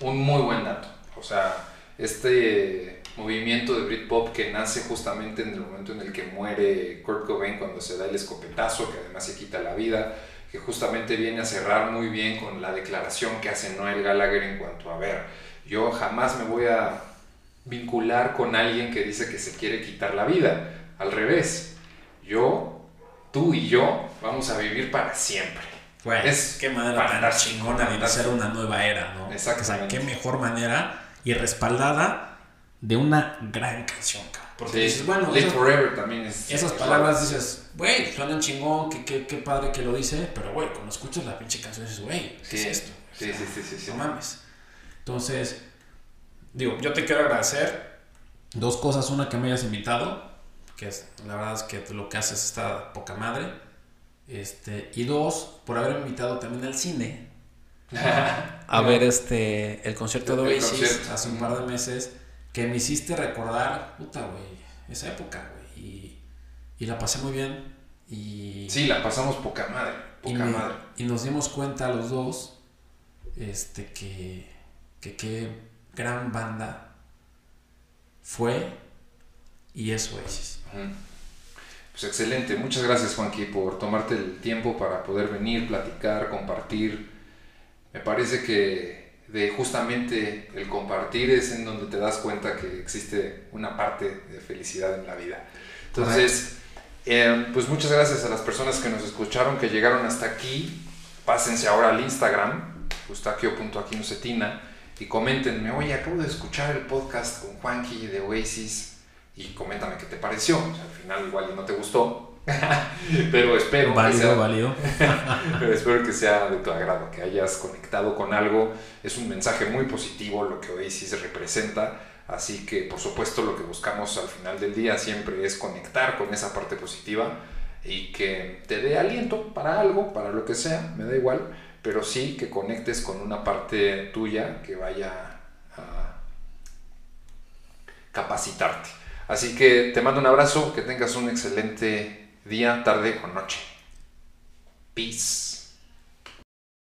un muy buen dato. O sea, este movimiento de Britpop que nace justamente en el momento en el que muere Kurt Cobain cuando se da el escopetazo, que además se quita la vida, que justamente viene a cerrar muy bien con la declaración que hace Noel Gallagher en cuanto a ver, yo jamás me voy a vincular con alguien que dice que se quiere quitar la vida. Al revés, yo, tú y yo vamos a vivir para siempre. Güey, Es qué manera tan chingona de iniciar una nueva era, ¿no? Exactamente. O sea, qué mejor manera y respaldada de una gran canción, cabrón. Porque Sí, dices, bueno, Live Forever también es. esas es palabras dices, güey, suenan chingón, qué, qué, qué padre que lo dice, pero güey, cuando escuchas la pinche canción dices, güey, ¿qué Sí, es esto? O sí, sea, sí, sí, sí, sí. No mames. Entonces, digo, yo te quiero agradecer dos cosas. Una, que me hayas invitado, que es, la verdad es que lo que haces está poca madre. Este, y dos, por haberme invitado también al cine. A ver este el concierto de Oasis hace un par de meses que me hiciste recordar, puta, güey, esa época, güey. Y, y la pasé muy bien. Y, Sí, la pasamos poca madre. y, Poca me- madre. y nos dimos cuenta los dos este, que, que qué gran banda fue y es Oasis. Pues excelente. Muchas gracias, Juanqui, por tomarte el tiempo para poder venir, platicar, compartir. Me parece que de justamente el compartir es en donde te das cuenta que existe una parte de felicidad en la vida. Entonces, Eh, pues muchas gracias a las personas que nos escucharon, que llegaron hasta aquí. Pásense ahora al Instagram, eustaquio.aquinocetina, y coméntenme, oye, acabo de escuchar el podcast con Juanqui de Oasis, y coméntame qué te pareció. al final igual no te gustó, pero espero que sea, pero espero que sea de tu agrado, que hayas conectado con algo. Es un mensaje muy positivo lo que Oasis representa Así que por supuesto lo que buscamos al final del día siempre es conectar con esa parte positiva y que te dé aliento para algo, para lo que sea, me da igual, pero sí que conectes con una parte tuya que vaya a capacitarte. Así que te mando un abrazo, que tengas un excelente día, tarde o noche. Peace.